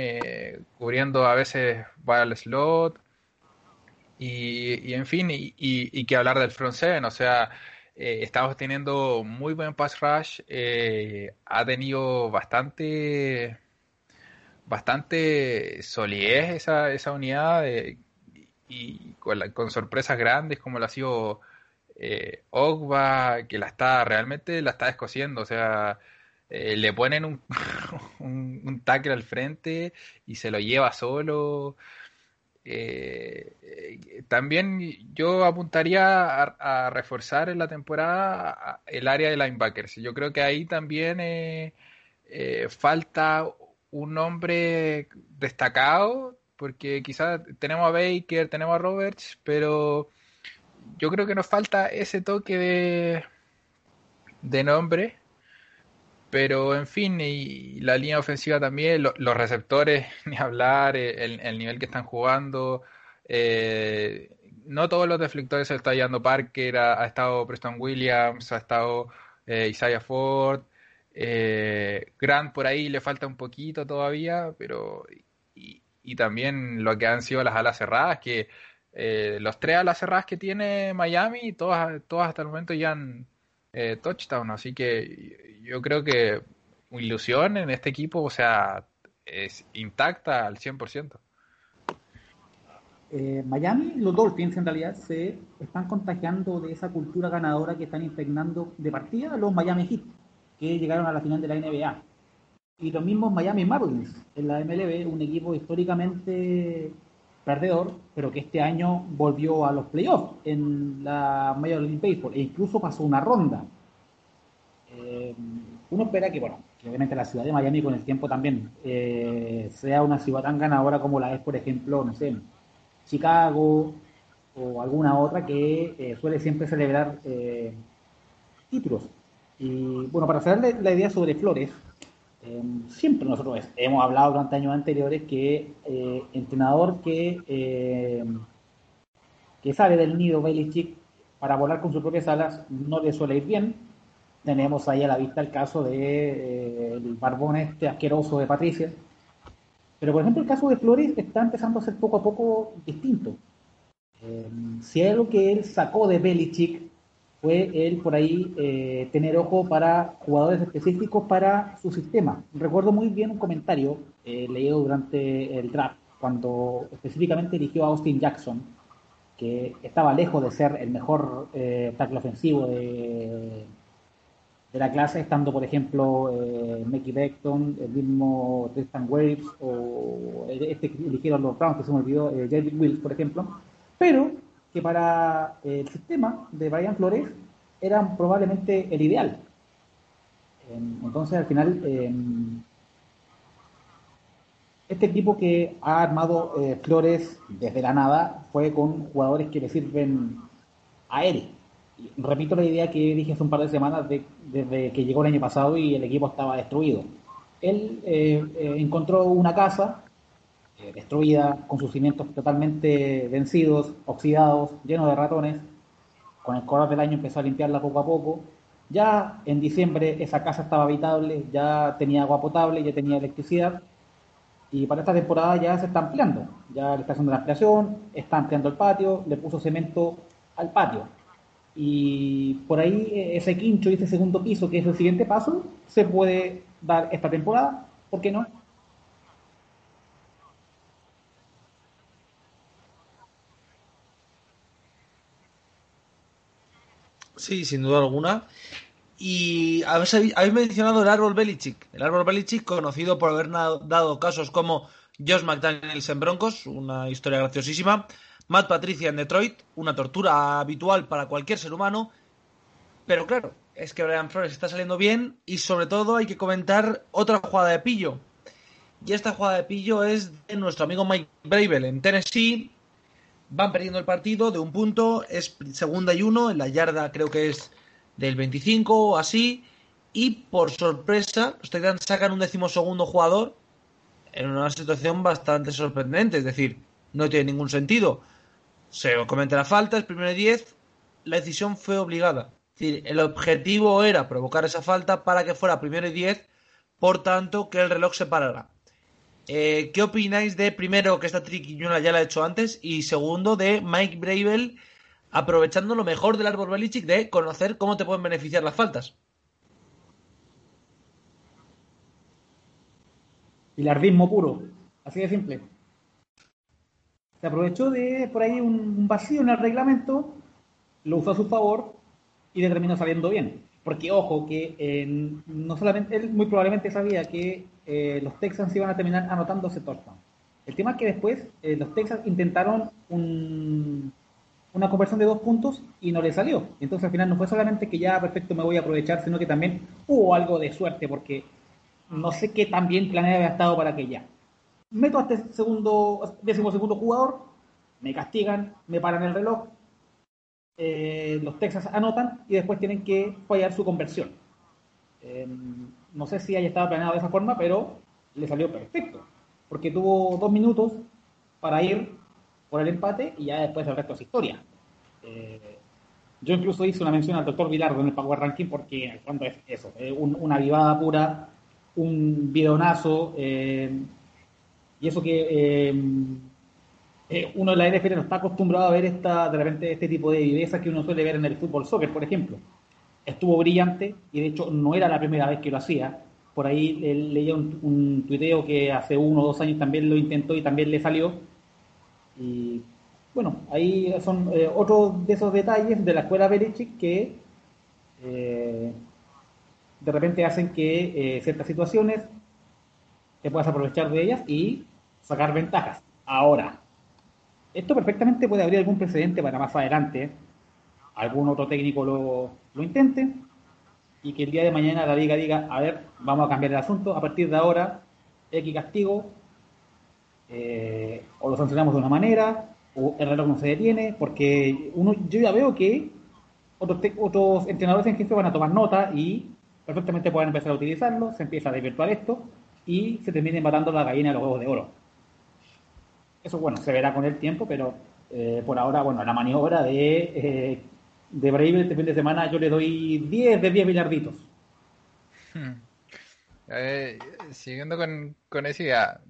cubriendo a veces va al slot. Y, en fin, y, y, que hablar del front seven, o sea, eh, estamos teniendo muy buen pass rush. Eh, ha tenido bastante bastante solidez esa, esa unidad eh, y con, sorpresas grandes como lo ha sido Ogba, que la está realmente la está descosiendo. O sea, le ponen un, un, tackle al frente y se lo lleva solo. Eh, también yo apuntaría a, reforzar en la temporada el área de linebackers. Yo creo que ahí también eh, eh, falta un nombre destacado, porque quizás tenemos a Baker, tenemos a Roberts, pero yo creo que nos falta ese toque de, de nombre pero en fin, y la línea ofensiva también, los receptores, ni hablar, eh, el, nivel que están jugando. Eh, no todos los deflectores se está llevando Parker, ha, estado Preston Williams, ha estado eh, Isaiah Ford. Grant por ahí le falta un poquito todavía, pero. Y, también lo que han sido las alas cerradas, que eh, los tres a las cerradas que tiene Miami, todas, todas hasta el momento ya han eh, touchdown, así que yo creo que ilusión en este equipo, o sea, es intacta al 100%. Eh, Miami, los Dolphins en realidad se están contagiando de esa cultura ganadora que están impregnando de partida los Miami Heat, que llegaron a la final de la NBA. Y los mismos Miami Marlins en la MLB, un equipo históricamente perdedor, pero que este año volvió a los playoffs en la Major League Baseball e incluso pasó una ronda. Eh, uno espera que, bueno, que obviamente la ciudad de Miami con el tiempo también eh, sea una ciudad tan ganadora como la es, por ejemplo, no sé, Chicago o alguna otra que eh, suele siempre celebrar títulos. Y bueno, para hacerle la idea sobre Flores, em, siempre nosotros hemos hablado durante años anteriores que eh, entrenador que, em, que sale del nido Belichick para volar con sus propias alas no le suele ir bien. Tenemos ahí a la vista el caso de el barbón este asqueroso de Patricia, pero, por ejemplo, el caso de Flores está empezando a ser poco a poco distinto. Eh, si hay algo que él sacó de Belichick fue él por ahí eh, tener ojo para jugadores específicos para su sistema. Recuerdo muy bien un comentario eh, leído durante el draft, cuando específicamente eligió a Austin Jackson, que estaba lejos de ser el mejor tackle ofensivo de, de la clase, estando, por ejemplo, eh, Mickey Beckton, el mismo Tristan Waves, o este que eligieron los Browns, que se me olvidó, eh, Wills, por ejemplo, pero que para eh, el sistema de Brian Flores eran probablemente el ideal. Entonces, al final, em, este equipo que ha armado eh, Flores desde la nada fue con jugadores que le sirven a él repito la idea que dije hace un par de semanas desde que llegó el año pasado y el equipo estaba destruido. Él eh, eh, encontró una casa eh, destruida, con sus cimientos totalmente vencidos, oxidados, llenos de ratones. Con el correr del año empezó a limpiarla poco a poco. Ya en diciembre esa casa estaba habitable, ya tenía agua potable, ya tenía electricidad. Y para esta temporada ya se está ampliando. Ya le está haciendo la ampliación, está ampliando el patio, le puso cemento al patio y por ahí eh, ese quincho y ese segundo piso, que es el siguiente paso, se puede dar esta temporada. ¿Por qué no? Sí, sin duda alguna. Y habéis, mencionado el árbol Belichick. El árbol Belichick, conocido por haber dado casos como Josh McDaniels en Broncos, una historia graciosísima, Matt Patricia en Detroit, una tortura habitual para cualquier ser humano. Pero claro, es que Brian Flores está saliendo bien y sobre todo hay que comentar otra jugada de pillo. Y esta jugada de pillo es de nuestro amigo Mike Bravel en Tennessee. Van perdiendo el partido de un punto, es segunda y uno, en la yarda creo que es del 25 o así. Y por sorpresa, los Titans sacan un decimosegundo jugador en una situación bastante sorprendente. Es decir, no tiene ningún sentido se comete la falta, el primero de 10, la decisión fue obligada. Es decir, el objetivo era provocar esa falta para que fuera primero y 10, por tanto, que el reloj se parara. Eh, ¿Qué opináis de, primero, que esta triquiñola ya la he hecho antes, y segundo, de Mike Bravel aprovechando lo mejor del árbol Belichick de conocer cómo te pueden beneficiar las faltas? ritmo puro, así de simple se aprovechó de por ahí un vacío en el reglamento, lo usó a su favor y le terminó saliendo bien. Porque, ojo, que no solamente él muy probablemente sabía que eh, los Texans iban a terminar anotando ese touchdown. El tema es que después eh, los Texans intentaron una conversión de dos puntos y no le salió. Entonces al final no fue solamente que ya perfecto me voy a aprovechar, sino que también hubo algo de suerte porque no sé qué tan bien planeado había estado para que ya meto a este segundo, décimo segundo jugador, me castigan, me paran el reloj, eh, los Texas anotan y después tienen que fallar su conversión. Em, no sé si haya estado planeado de esa forma, pero le salió perfecto, porque tuvo dos minutos para ir por el empate y ya después el resto es historia. Eh, yo incluso hice una mención al doctor Vilardo en el Power Ranking porque en fondo es eso, una vivada pura, un bidonazo, eh, y eso que eh, uno en la NFL no está acostumbrado a ver esta, de repente este tipo de viveza que uno suele ver en el fútbol soccer, por ejemplo. Estuvo brillante y de hecho no era la primera vez que lo hacía. Por ahí leía un, un tuiteo que hace uno o dos años también lo intentó y también le salió. Y bueno, ahí son eh, otros de esos detalles de la escuela Belichick que eh, de repente hacen que ciertas situaciones te puedas aprovechar de ellas y sacar ventajas. Ahora, esto perfectamente puede abrir algún precedente para más adelante, algún otro técnico lo, lo intente y que el día de mañana la liga diga, a ver, vamos a cambiar el asunto, a partir de ahora, X castigo, eh, o lo sancionamos de una manera, o el reloj no se detiene, porque uno, yo ya veo que otros, otros entrenadores en jefe van a tomar nota y perfectamente pueden empezar a utilizarlo, se empieza a desvirtuar esto y se termina matando la gallina de los huevos de oro. Eso, bueno, se verá con el tiempo, pero eh, por ahora, bueno, la maniobra de, eh, de Brave este fin de semana yo le doy 10 de 10 billarditos. Hmm. Siguiendo con, con esa idea,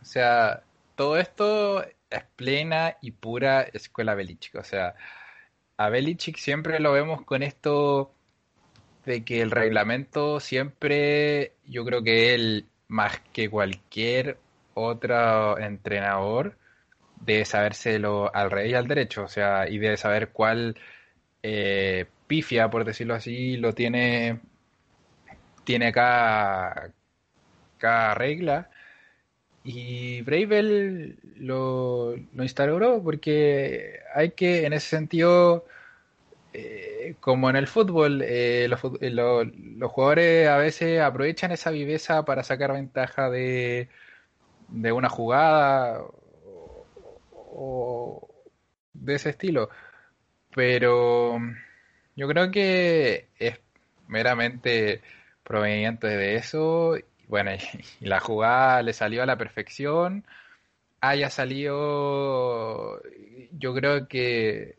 o sea, todo esto es plena y pura escuela Belichick. O sea, a Belichick siempre lo vemos con esto de que el reglamento siempre, yo creo que él, más que cualquier otro entrenador debe sabérselo al rey y al derecho, o sea, y debe saber cuál eh, pifia, por decirlo así, lo tiene, tiene cada, cada regla. Y Bravel lo, lo instauró porque hay que, en ese sentido, eh, como en el fútbol, eh, los, los, jugadores a veces aprovechan esa viveza para sacar ventaja de, de una jugada o, de ese estilo. Pero yo creo que es meramente proveniente de eso. Bueno, y la jugada le salió a la perfección. Haya salido, yo creo que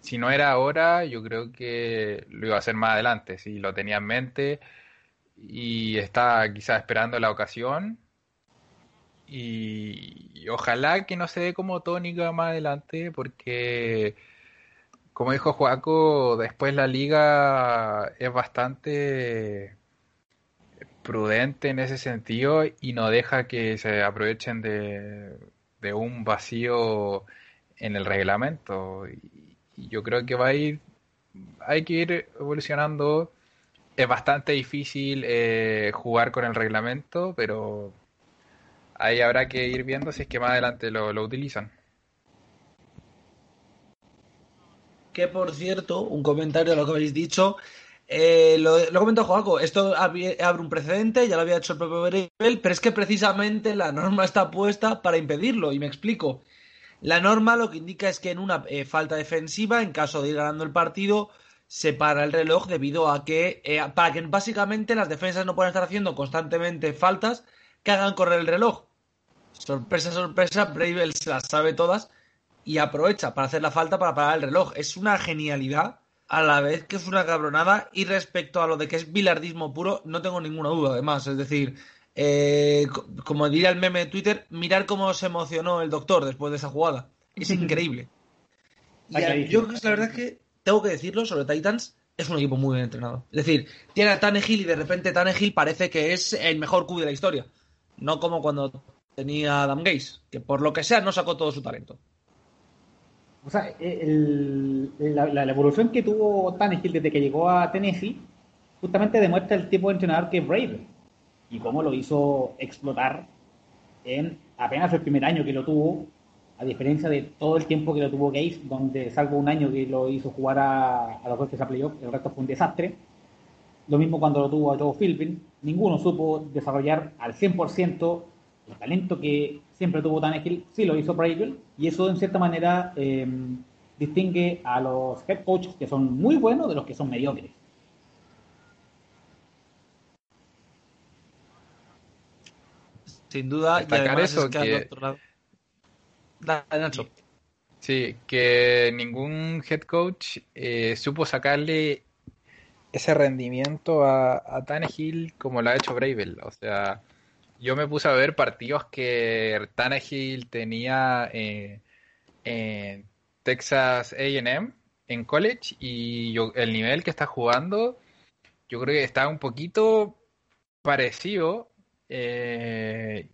si no era ahora, yo creo que lo iba a hacer más adelante. Si lo tenía en mente y estaba quizás esperando la ocasión y, ojalá que no se dé como tónica más adelante, porque como dijo Joaco, después la liga es bastante prudente en ese sentido y no deja que se aprovechen de, un vacío en el reglamento. Y, yo creo que va a ir, hay que ir evolucionando. Es bastante difícil eh, jugar con el reglamento, pero ahí habrá que ir viendo si es que más adelante lo, utilizan. Que por cierto, un comentario a lo que habéis dicho. Eh, lo, lo comentó Joaco, esto abre un precedente, ya lo había hecho el propio Berebel, pero es que precisamente la norma está puesta para impedirlo, y me explico. La norma lo que indica es que en una eh, falta defensiva, en caso de ir ganando el partido, se para el reloj debido a que, eh, para que básicamente las defensas no puedan estar haciendo constantemente faltas que hagan correr el reloj. Sorpresa, sorpresa, Bravel se las sabe todas y aprovecha para hacer la falta para parar el reloj. Es una genialidad a la vez que es una cabronada y respecto a lo de que es bilardismo puro, no tengo ninguna duda además. Es decir, eh, como diría el meme de Twitter, mirar cómo se emocionó el doctor después de esa jugada. Es increíble. y yo la verdad es que tengo que decirlo sobre Titans, es un equipo muy bien entrenado. Es decir, tiene a Tannehill y de repente Tannehill parece que es el mejor QB de la historia. No como cuando tenía Adam Gaze, que por lo que sea no sacó todo su talento. O sea, la, evolución que tuvo Tannehill desde que llegó a Tennessee justamente demuestra el tipo de entrenador que es Brave y cómo lo hizo explotar en apenas el primer año que lo tuvo, a diferencia de todo el tiempo que lo tuvo Gaze, donde salvo un año que lo hizo jugar a, los dos que se playoff, el resto fue un desastre. Lo mismo cuando lo tuvo a Joe Philbin, ninguno supo desarrollar al 100% el talento que siempre tuvo Tannehill, sí lo hizo Bravel, y eso en cierta manera em, distingue a los head coaches que son muy buenos de los que son mediocres. Sin duda, y además eso que, Sí, que ningún head coach eh, supo sacarle ese rendimiento a, a Tannehill como lo ha hecho Bravel. O sea, yo me puse a ver partidos que Tannehill tenía eh, en Texas AM en college y yo, el nivel que está jugando, yo creo que está un poquito parecido eh,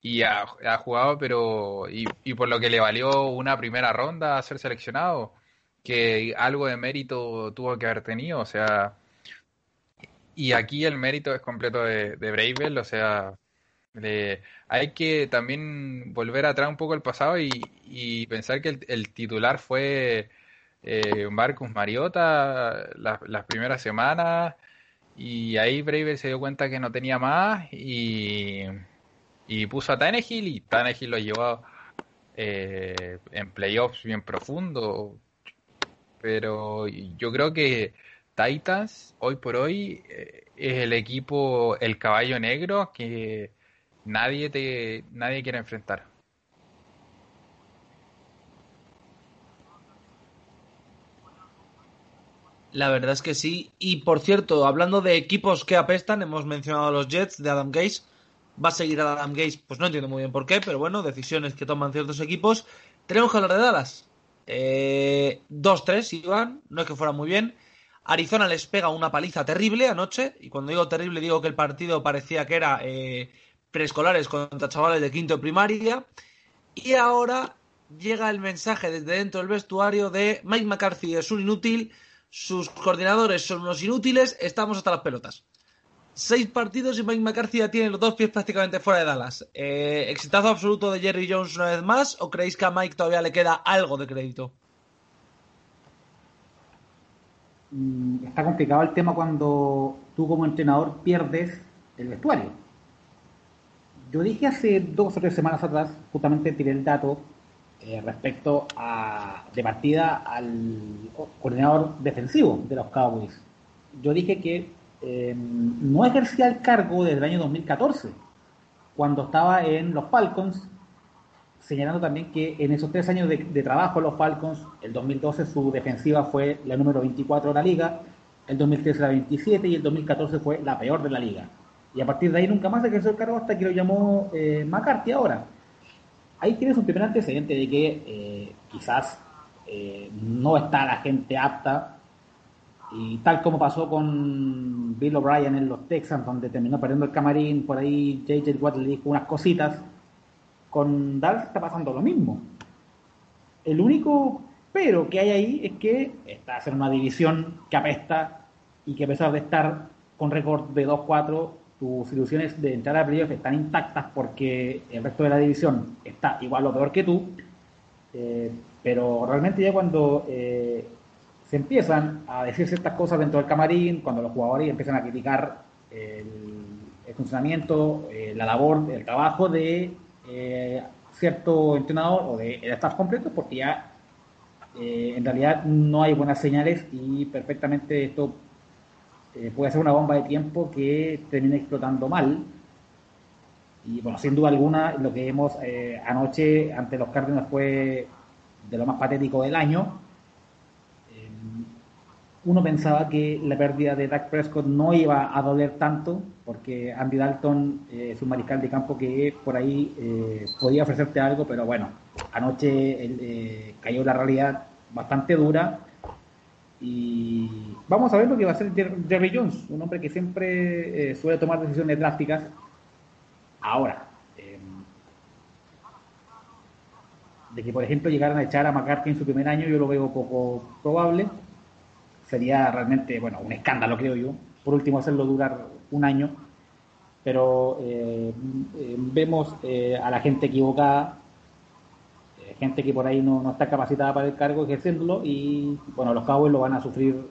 y ha, jugado, pero y, por lo que le valió una primera ronda a ser seleccionado, que algo de mérito tuvo que haber tenido, o sea, y aquí el mérito es completo de, de Bravel, o sea, hay que también volver atrás un poco el pasado y, pensar que el, titular fue eh, Marcus Mariota las primeras semanas y ahí Bravel se dio cuenta que no tenía más y, puso a Tannehill y Tannehill lo llevó eh, en playoffs bien profundo. Pero yo creo que Titans hoy por hoy eh, es el equipo, el caballo negro que nadie te nadie quiere enfrentar. La verdad es que sí. Y por cierto, hablando de equipos que apestan, hemos mencionado a los Jets de Adam Gaze. Va a seguir a Adam Gaze, pues no entiendo muy bien por qué, pero bueno, decisiones que toman ciertos equipos. Tenemos que hablar de Dallas. Eh, 2-3 iban, no es que fuera muy bien. Arizona les pega una paliza terrible anoche, y cuando digo terrible digo que el partido parecía que era eh, preescolares contra chavales de quinto primaria. Y ahora llega el mensaje desde dentro del vestuario de Mike McCarthy es un inútil, sus coordinadores son unos inútiles, estamos hasta las pelotas. Seis partidos y Mike McCarthy ya tiene los dos pies prácticamente fuera de Dallas. Eh, ¿Exitazo absoluto de Jerry Jones una vez más o creéis que a Mike todavía le queda algo de crédito? Mm, está complicado el tema cuando tú como entrenador pierdes el vestuario yo dije hace dos o tres semanas atrás, justamente tiré el dato eh, respecto a, de partida al coordinador defensivo de los Cowboys. Yo dije que em, no ejercía el cargo desde el año 2014, cuando estaba en los Falcons, señalando también que en esos tres años de, de trabajo en los Falcons, el 2012 su defensiva fue la número 24 de la liga, el 2013 la 27 y el 2014 fue la peor de la liga. Y a partir de ahí nunca más ejerció el cargo hasta que lo llamó eh, McCarthy ahora. Ahí tienes un primer antecedente de que eh, quizás eh, no está la gente apta. Y tal como pasó con Bill O'Brien en los Texans, donde terminó perdiendo el camarín, por ahí J.J. Watt le dijo unas cositas. Con Dallas está pasando lo mismo. El único pero que hay ahí es que está haciendo una división que apesta y que a pesar de estar con récord de 2-4 tus ilusiones de entrar a playoff están intactas porque el resto de la división está igual o peor que tú, eh, pero realmente ya cuando eh, se empiezan a decir ciertas cosas dentro del camarín, cuando los jugadores empiezan a criticar el, funcionamiento, eh, la labor, el trabajo de cierto entrenador o de el staff completo, porque ya en realidad no hay buenas señales y perfectamente esto eh, puede ser una bomba de tiempo que termine explotando mal. Y bueno, sin duda alguna, lo que vimos eh, anoche ante los Cardinals fue de lo más patético del año. Eh, uno pensaba que la pérdida de Dak Prescott no iba a doler tanto, porque Andy Dalton es un mariscal de campo que por ahí podía ofrecerte algo, pero bueno, anoche cayó la realidad bastante dura y vamos a ver lo que va a hacer Jerry Jones, un hombre que siempre eh, suele tomar decisiones drásticas. Ahora, em, de que por ejemplo llegaran a echar a McCarthy en su primer año, yo lo veo poco probable. Sería realmente, bueno, un escándalo, creo yo. Por último, hacerlo durar un año. Pero eh, em, vemos eh, a la gente equivocada gente que por ahí no, está capacitada para el cargo ejerciéndolo y bueno, los Cowboys lo van a sufrir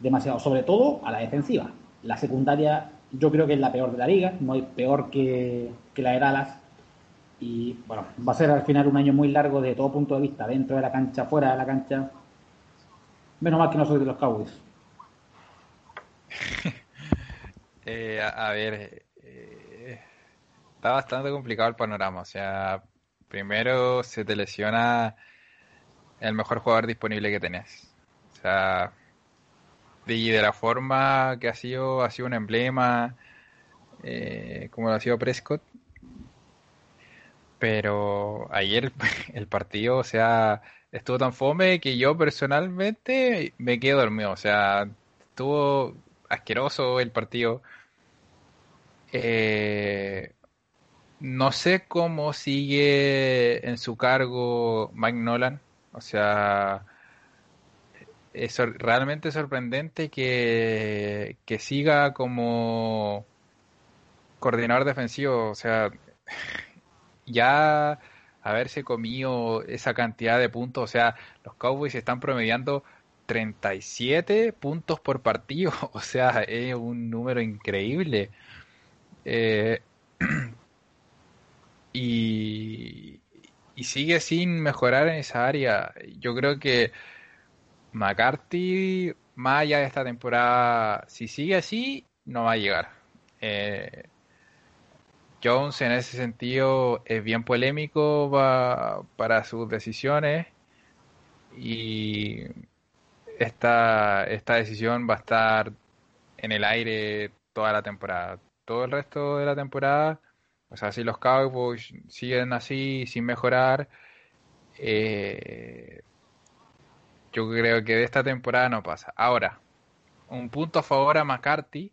demasiado, sobre todo a la defensiva. La secundaria yo creo que es la peor de la liga, no hay peor que, la de Dallas y bueno, va a ser al final un año muy largo de todo punto de vista, dentro de la cancha, fuera de la cancha. Menos mal que no soy de los Cowboys. Eh, a, ver, eh, está bastante complicado el panorama, o sea, primero se te lesiona el mejor jugador disponible que tenés. O sea, de, de la forma que ha sido, ha sido un emblema. eh, como lo ha sido Prescott. Pero ayer el partido, o sea, estuvo tan fome que yo personalmente me quedé dormido. O sea, estuvo asqueroso el partido. Eh, no sé cómo sigue en su cargo Mike Nolan. O sea, es realmente sorprendente que, que siga como coordinador defensivo. O sea, ya haberse comido esa cantidad de puntos. O sea, los Cowboys están promediando 37 puntos por partido. O sea, es un número increíble. Eh, y, y sigue sin mejorar en esa área. Yo creo que McCarthy, más allá de esta temporada, si sigue así, no va a llegar. Eh, Jones en ese sentido es bien polémico para sus decisiones y esta, esta decisión va a estar en el aire toda la temporada. Todo el resto de la temporada, o sea, si los Cowboys siguen así, sin mejorar, eh, yo creo que de esta temporada no pasa. Ahora, un punto a favor a McCarthy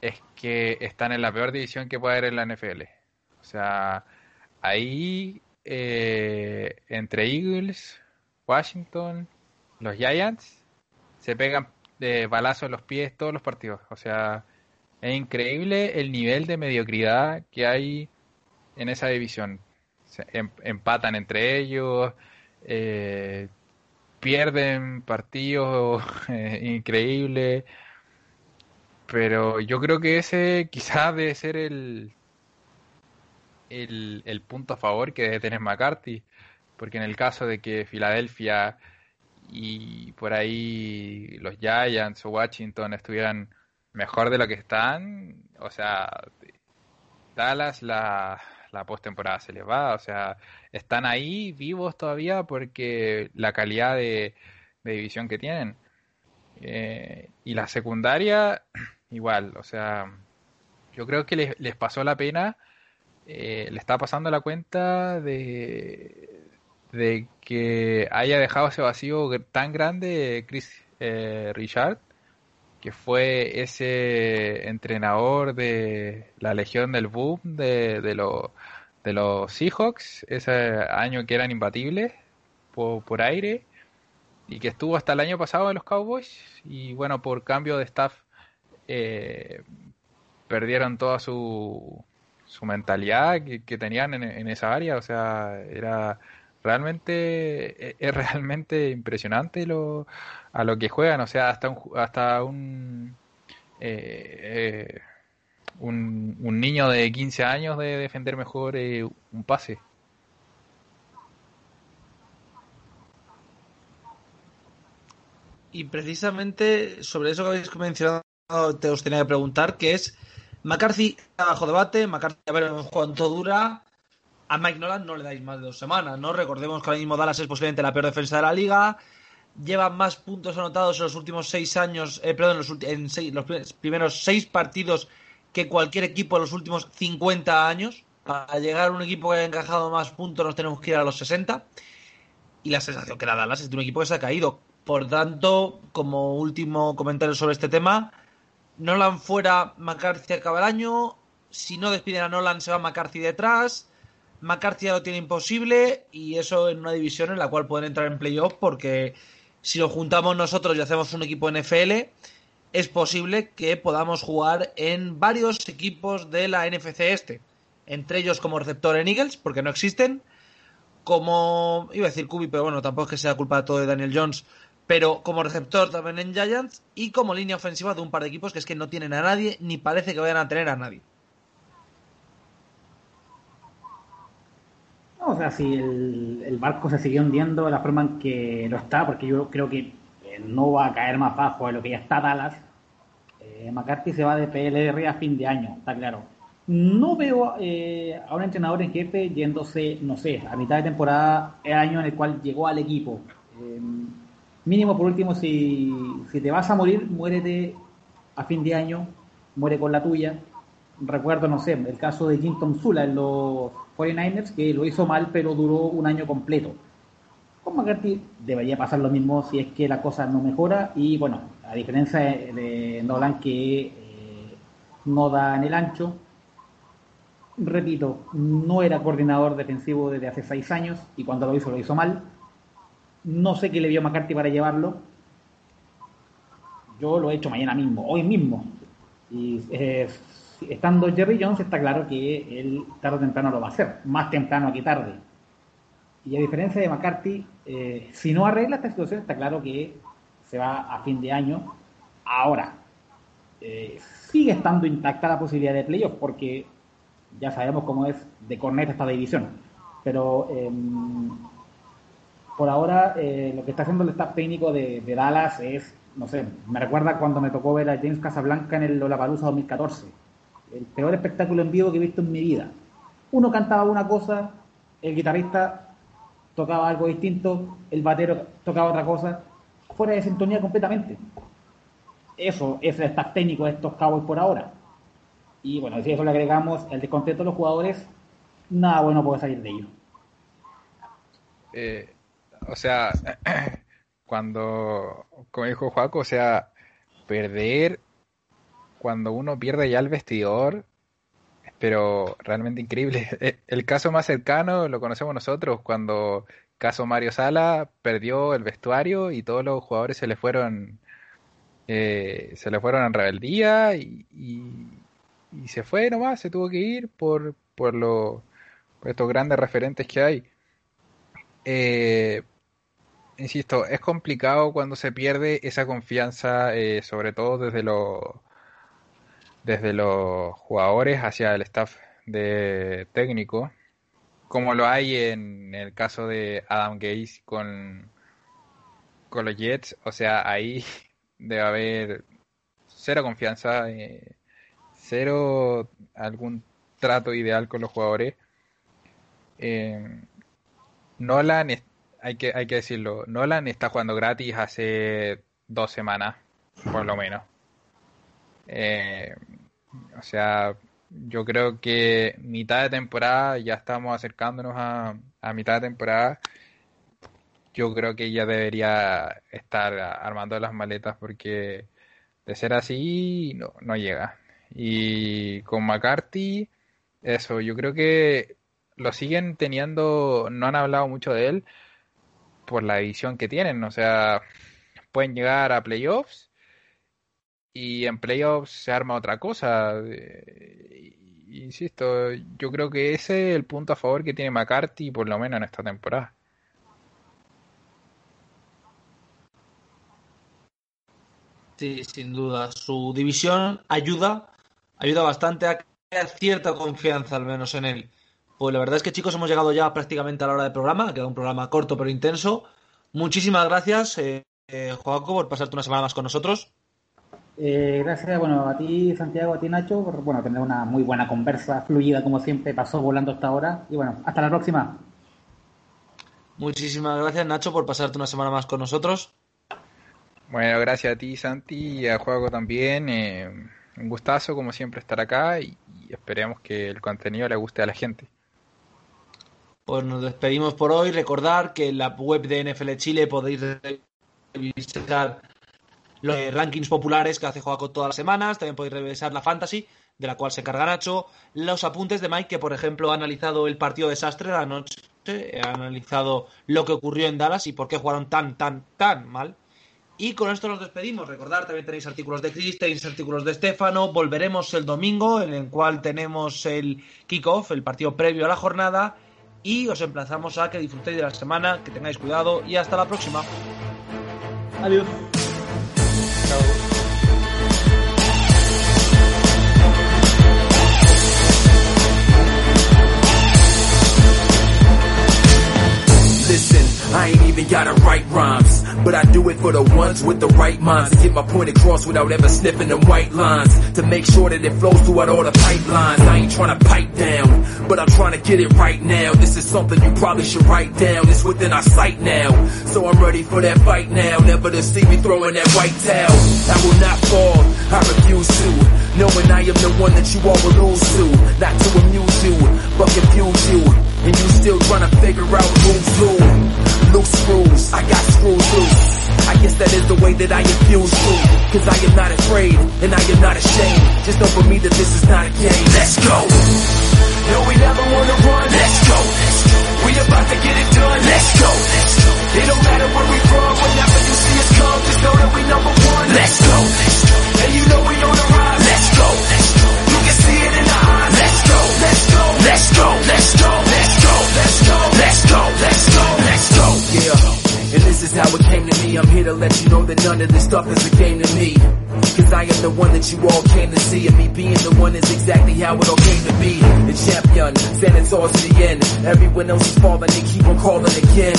es que están en la peor división que puede haber en la NFL. O sea, ahí eh, entre Eagles, Washington, los Giants, se pegan de balazo en los pies todos los partidos. O sea, es increíble el nivel de mediocridad que hay en esa división. Se em, empatan entre ellos, eh, pierden partidos eh, increíbles. Pero yo creo que ese quizás debe ser el, el, punto a favor que debe tener McCarthy. Porque en el caso de que Filadelfia y por ahí los Giants o Washington estuvieran mejor de lo que están, o sea, Dallas la, la postemporada se les va, o sea, están ahí vivos todavía porque la calidad de, división que tienen. Eh, y la secundaria, igual, o sea, yo creo que les, les pasó la pena, eh, le está pasando la cuenta de, de que haya dejado ese vacío tan grande Chris eh, Richard, que fue ese entrenador de la Legión del Boom de, de, de los Seahawks, ese año que eran imbatibles por, por, aire y que estuvo hasta el año pasado en los Cowboys y bueno, por cambio de staff eh, perdieron toda su, su mentalidad que, tenían en, esa área, o sea, era realmente e, es realmente impresionante lo a lo que juegan, o sea, hasta un, hasta un eh, eh, un, un niño de 15 años de defender mejor eh, un pase. Y precisamente sobre eso que habéis mencionado, te os tenía que preguntar, que es McCarthy bajo debate, McCarthy a ver cuánto dura. A Mike Nolan no le dais más de dos semanas, ¿no? Recordemos que ahora mismo Dallas es posiblemente la peor defensa de la liga. Lleva más puntos anotados en los últimos seis años, eh, perdón, en, los, primeros seis partidos que cualquier equipo en los últimos 50 años. Para llegar a un equipo que haya encajado más puntos nos tenemos que ir a los 60. Y la sensación que da Dallas es de un equipo que se ha caído. Por tanto, como último comentario sobre este tema, Nolan fuera, McCarthy acaba el año. Si no despiden a Nolan, se va McCarthy detrás. McCarthy lo tiene imposible y eso en una división en la cual pueden entrar en playoff porque si lo juntamos nosotros y hacemos un equipo NFL, es posible que podamos jugar en varios equipos de la NFC este. Entre ellos como receptor en Eagles, porque no existen. Como, iba a decir Kubi, pero bueno, tampoco es que sea culpa de todo de Daniel Jones. Pero como receptor también en Giants y como línea ofensiva de un par de equipos que es que no tienen a nadie, ni parece que vayan a tener a nadie. O sea, si el, barco se sigue hundiendo de la forma en que lo está, porque yo creo que no va a caer más bajo de lo que ya está Dallas. Eh, McCarthy se va de PLR a fin de año, está claro. No veo eh, a un entrenador en jefe yéndose, no sé, a mitad de temporada, el año en el cual llegó al equipo. Eh, mínimo, por último, si, si te vas a morir, muérete a fin de año, muere con la tuya. Recuerdo, no sé, el caso de Jim Tom Sula en los 49ers, que lo hizo mal, pero duró un año completo. Con McCarthy debería pasar lo mismo si es que la cosa no mejora. Y bueno, a diferencia de Nolan, que eh, no da en el ancho, repito, no era coordinador defensivo desde hace seis años y cuando lo hizo lo hizo mal. No sé qué le vio McCarthy para llevarlo. Yo lo he hecho mañana mismo, hoy mismo. Y eh, estando Jerry Jones está claro que él tarde o temprano lo va a hacer, más temprano que tarde. Y a diferencia de McCarthy, eh, si no arregla esta situación, está claro que se va a fin de año. Ahora, eh, sigue estando intacta la posibilidad de playoff, porque ya sabemos cómo es de corneta esta división. Pero em, por ahora, eh, lo que está haciendo el staff técnico de, Dallas es, no sé, me recuerda cuando me tocó ver a James Casablanca en el Lollapalooza 2014. El peor espectáculo en vivo que he visto en mi vida. Uno cantaba una cosa, el guitarrista tocaba algo distinto, el batero tocaba otra cosa, fuera de sintonía completamente. Eso es el staff técnico de estos Cowboys por ahora. Y bueno, si eso le agregamos el descontento de los jugadores, nada bueno puede salir de ello. Eh, o sea, cuando, como dijo Juaco, o sea, perder, cuando uno pierde ya el vestidor, pero realmente increíble. Eh, el caso más cercano lo conocemos nosotros, cuando caso Mario Sala perdió el vestuario y todos los jugadores se le fueron eh, se le fueron en rebeldía y, se fue nomás, se tuvo que ir por, por, lo, estos grandes referentes que hay. Eh, insisto, es complicado cuando se pierde esa confianza, eh, sobre todo desde los desde los jugadores hacia el staff de técnico, como lo hay en el caso de Adam Gaze con, con los Jets, o sea, ahí debe haber cero confianza. Eh, cero algún trato ideal con los jugadores. Eh, Nolan, hay que, hay que decirlo, Nolan está jugando gratis hace dos semanas, por lo menos. Eh, o sea, yo creo que mitad de temporada, ya estamos acercándonos a, a mitad de temporada. Yo creo que ya debería estar armando las maletas porque de ser así no, no llega. Y con McCarthy, eso, yo creo que lo siguen teniendo, no han hablado mucho de él por la división que tienen, o sea, pueden llegar a playoffs y en playoffs se arma otra cosa. Eh, insisto, yo creo que ese es el punto a favor que tiene McCarthy, por lo menos en esta temporada. Sí, sin duda. Su división ayuda ayuda bastante a crear cierta confianza al menos en él. Pues la verdad es que chicos hemos llegado ya prácticamente a la hora del programa, ha quedado un programa corto pero intenso. Muchísimas gracias, eh, eh Joaco, por pasarte una semana más con nosotros. Eh, gracias, bueno, a ti Santiago, a ti Nacho, por bueno, tener una muy buena conversa fluida como siempre, pasó volando hasta ahora y bueno, hasta la próxima. Muchísimas gracias Nacho por pasarte una semana más con nosotros. Bueno, gracias a ti Santi y a Juaco también. Eh un gustazo, como siempre, estar acá y, esperemos que el contenido le guste a la gente. Pues nos despedimos por hoy. Recordar que en la web de NFL Chile podéis revisar los rankings populares que hace Joaco todas las semanas. También podéis revisar la fantasy, de la cual se carga Nacho. Los apuntes de Mike, que por ejemplo ha analizado el partido desastre de la noche. Ha analizado lo que ocurrió en Dallas y por qué jugaron tan, tan, tan mal. Y con esto nos despedimos. Recordar, también tenéis artículos de Chris, tenéis artículos de Estefano. Volveremos el domingo, en el cual tenemos el kickoff, el partido previo a la jornada. Y os emplazamos a que disfrutéis de la semana, que tengáis cuidado y hasta la próxima. Adiós. Listen I ain't even gotta write rhymes, but I do it for the ones with the right minds to get my point across without ever sniffing them white lines. To make sure that it flows throughout all the pipelines. I ain't trying to pipe down, but I'm trying to get it right now. This is something you probably should write down. It's within our sight now, so I'm ready for that fight now. Never to see me throwing that white towel. I will not fall. I refuse to. Knowing I am the one that you all will lose to. Not to amuse you, but confuse you. And you still trying to figure out who's who loose screws, I got screws loose. I guess that is the way that I infuse truth. Cause I am not afraid, and I am not ashamed. Just know for me that this is not a game. Let's go. No, we never wanna run. Let's go. We about to get it done. Let's go. It don't matter where we from, whenever you see us come, just know that we number one. Let's go. And you know we on the rise. Let's go. You can see it in our eyes. Let's go. Let's go. Let's go. Let's go. Let's go. Let's go. Let's go how it came to me. I'm here to let you know that none of this stuff is a game to me. Cause I am the one that you all came to see. And me being the one is exactly how it all came to be. The champion, standing tall to the end. Everyone else is falling, they keep on calling again.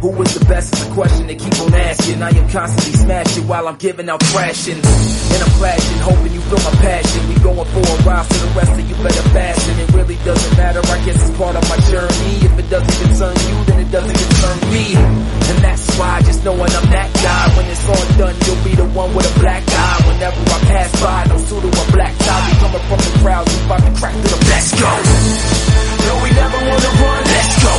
Who is the best is a question they keep on asking. I am constantly smashing while I'm giving out thrashing. And I'm flashing, hoping you feel my passion. We going for a ride, so the rest of you better fasten. It really doesn't matter, I guess it's part of my journey. If it doesn't concern me. And that's why I just knowing I'm that guy. When it's all done, you'll be the one with a black eye. Whenever I pass by, no suit or a black tie. We coming from the crowd, we about to crack through the Let's go. No, we never wanna run. Let's go.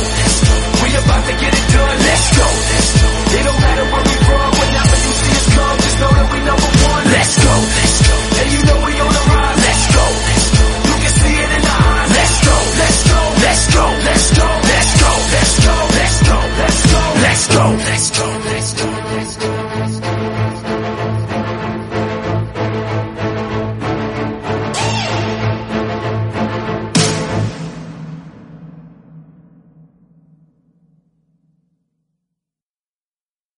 We about to get it done. Let's go. It don't matter where we from. Whenever you see us come, just know that we number one. Let's go. And you know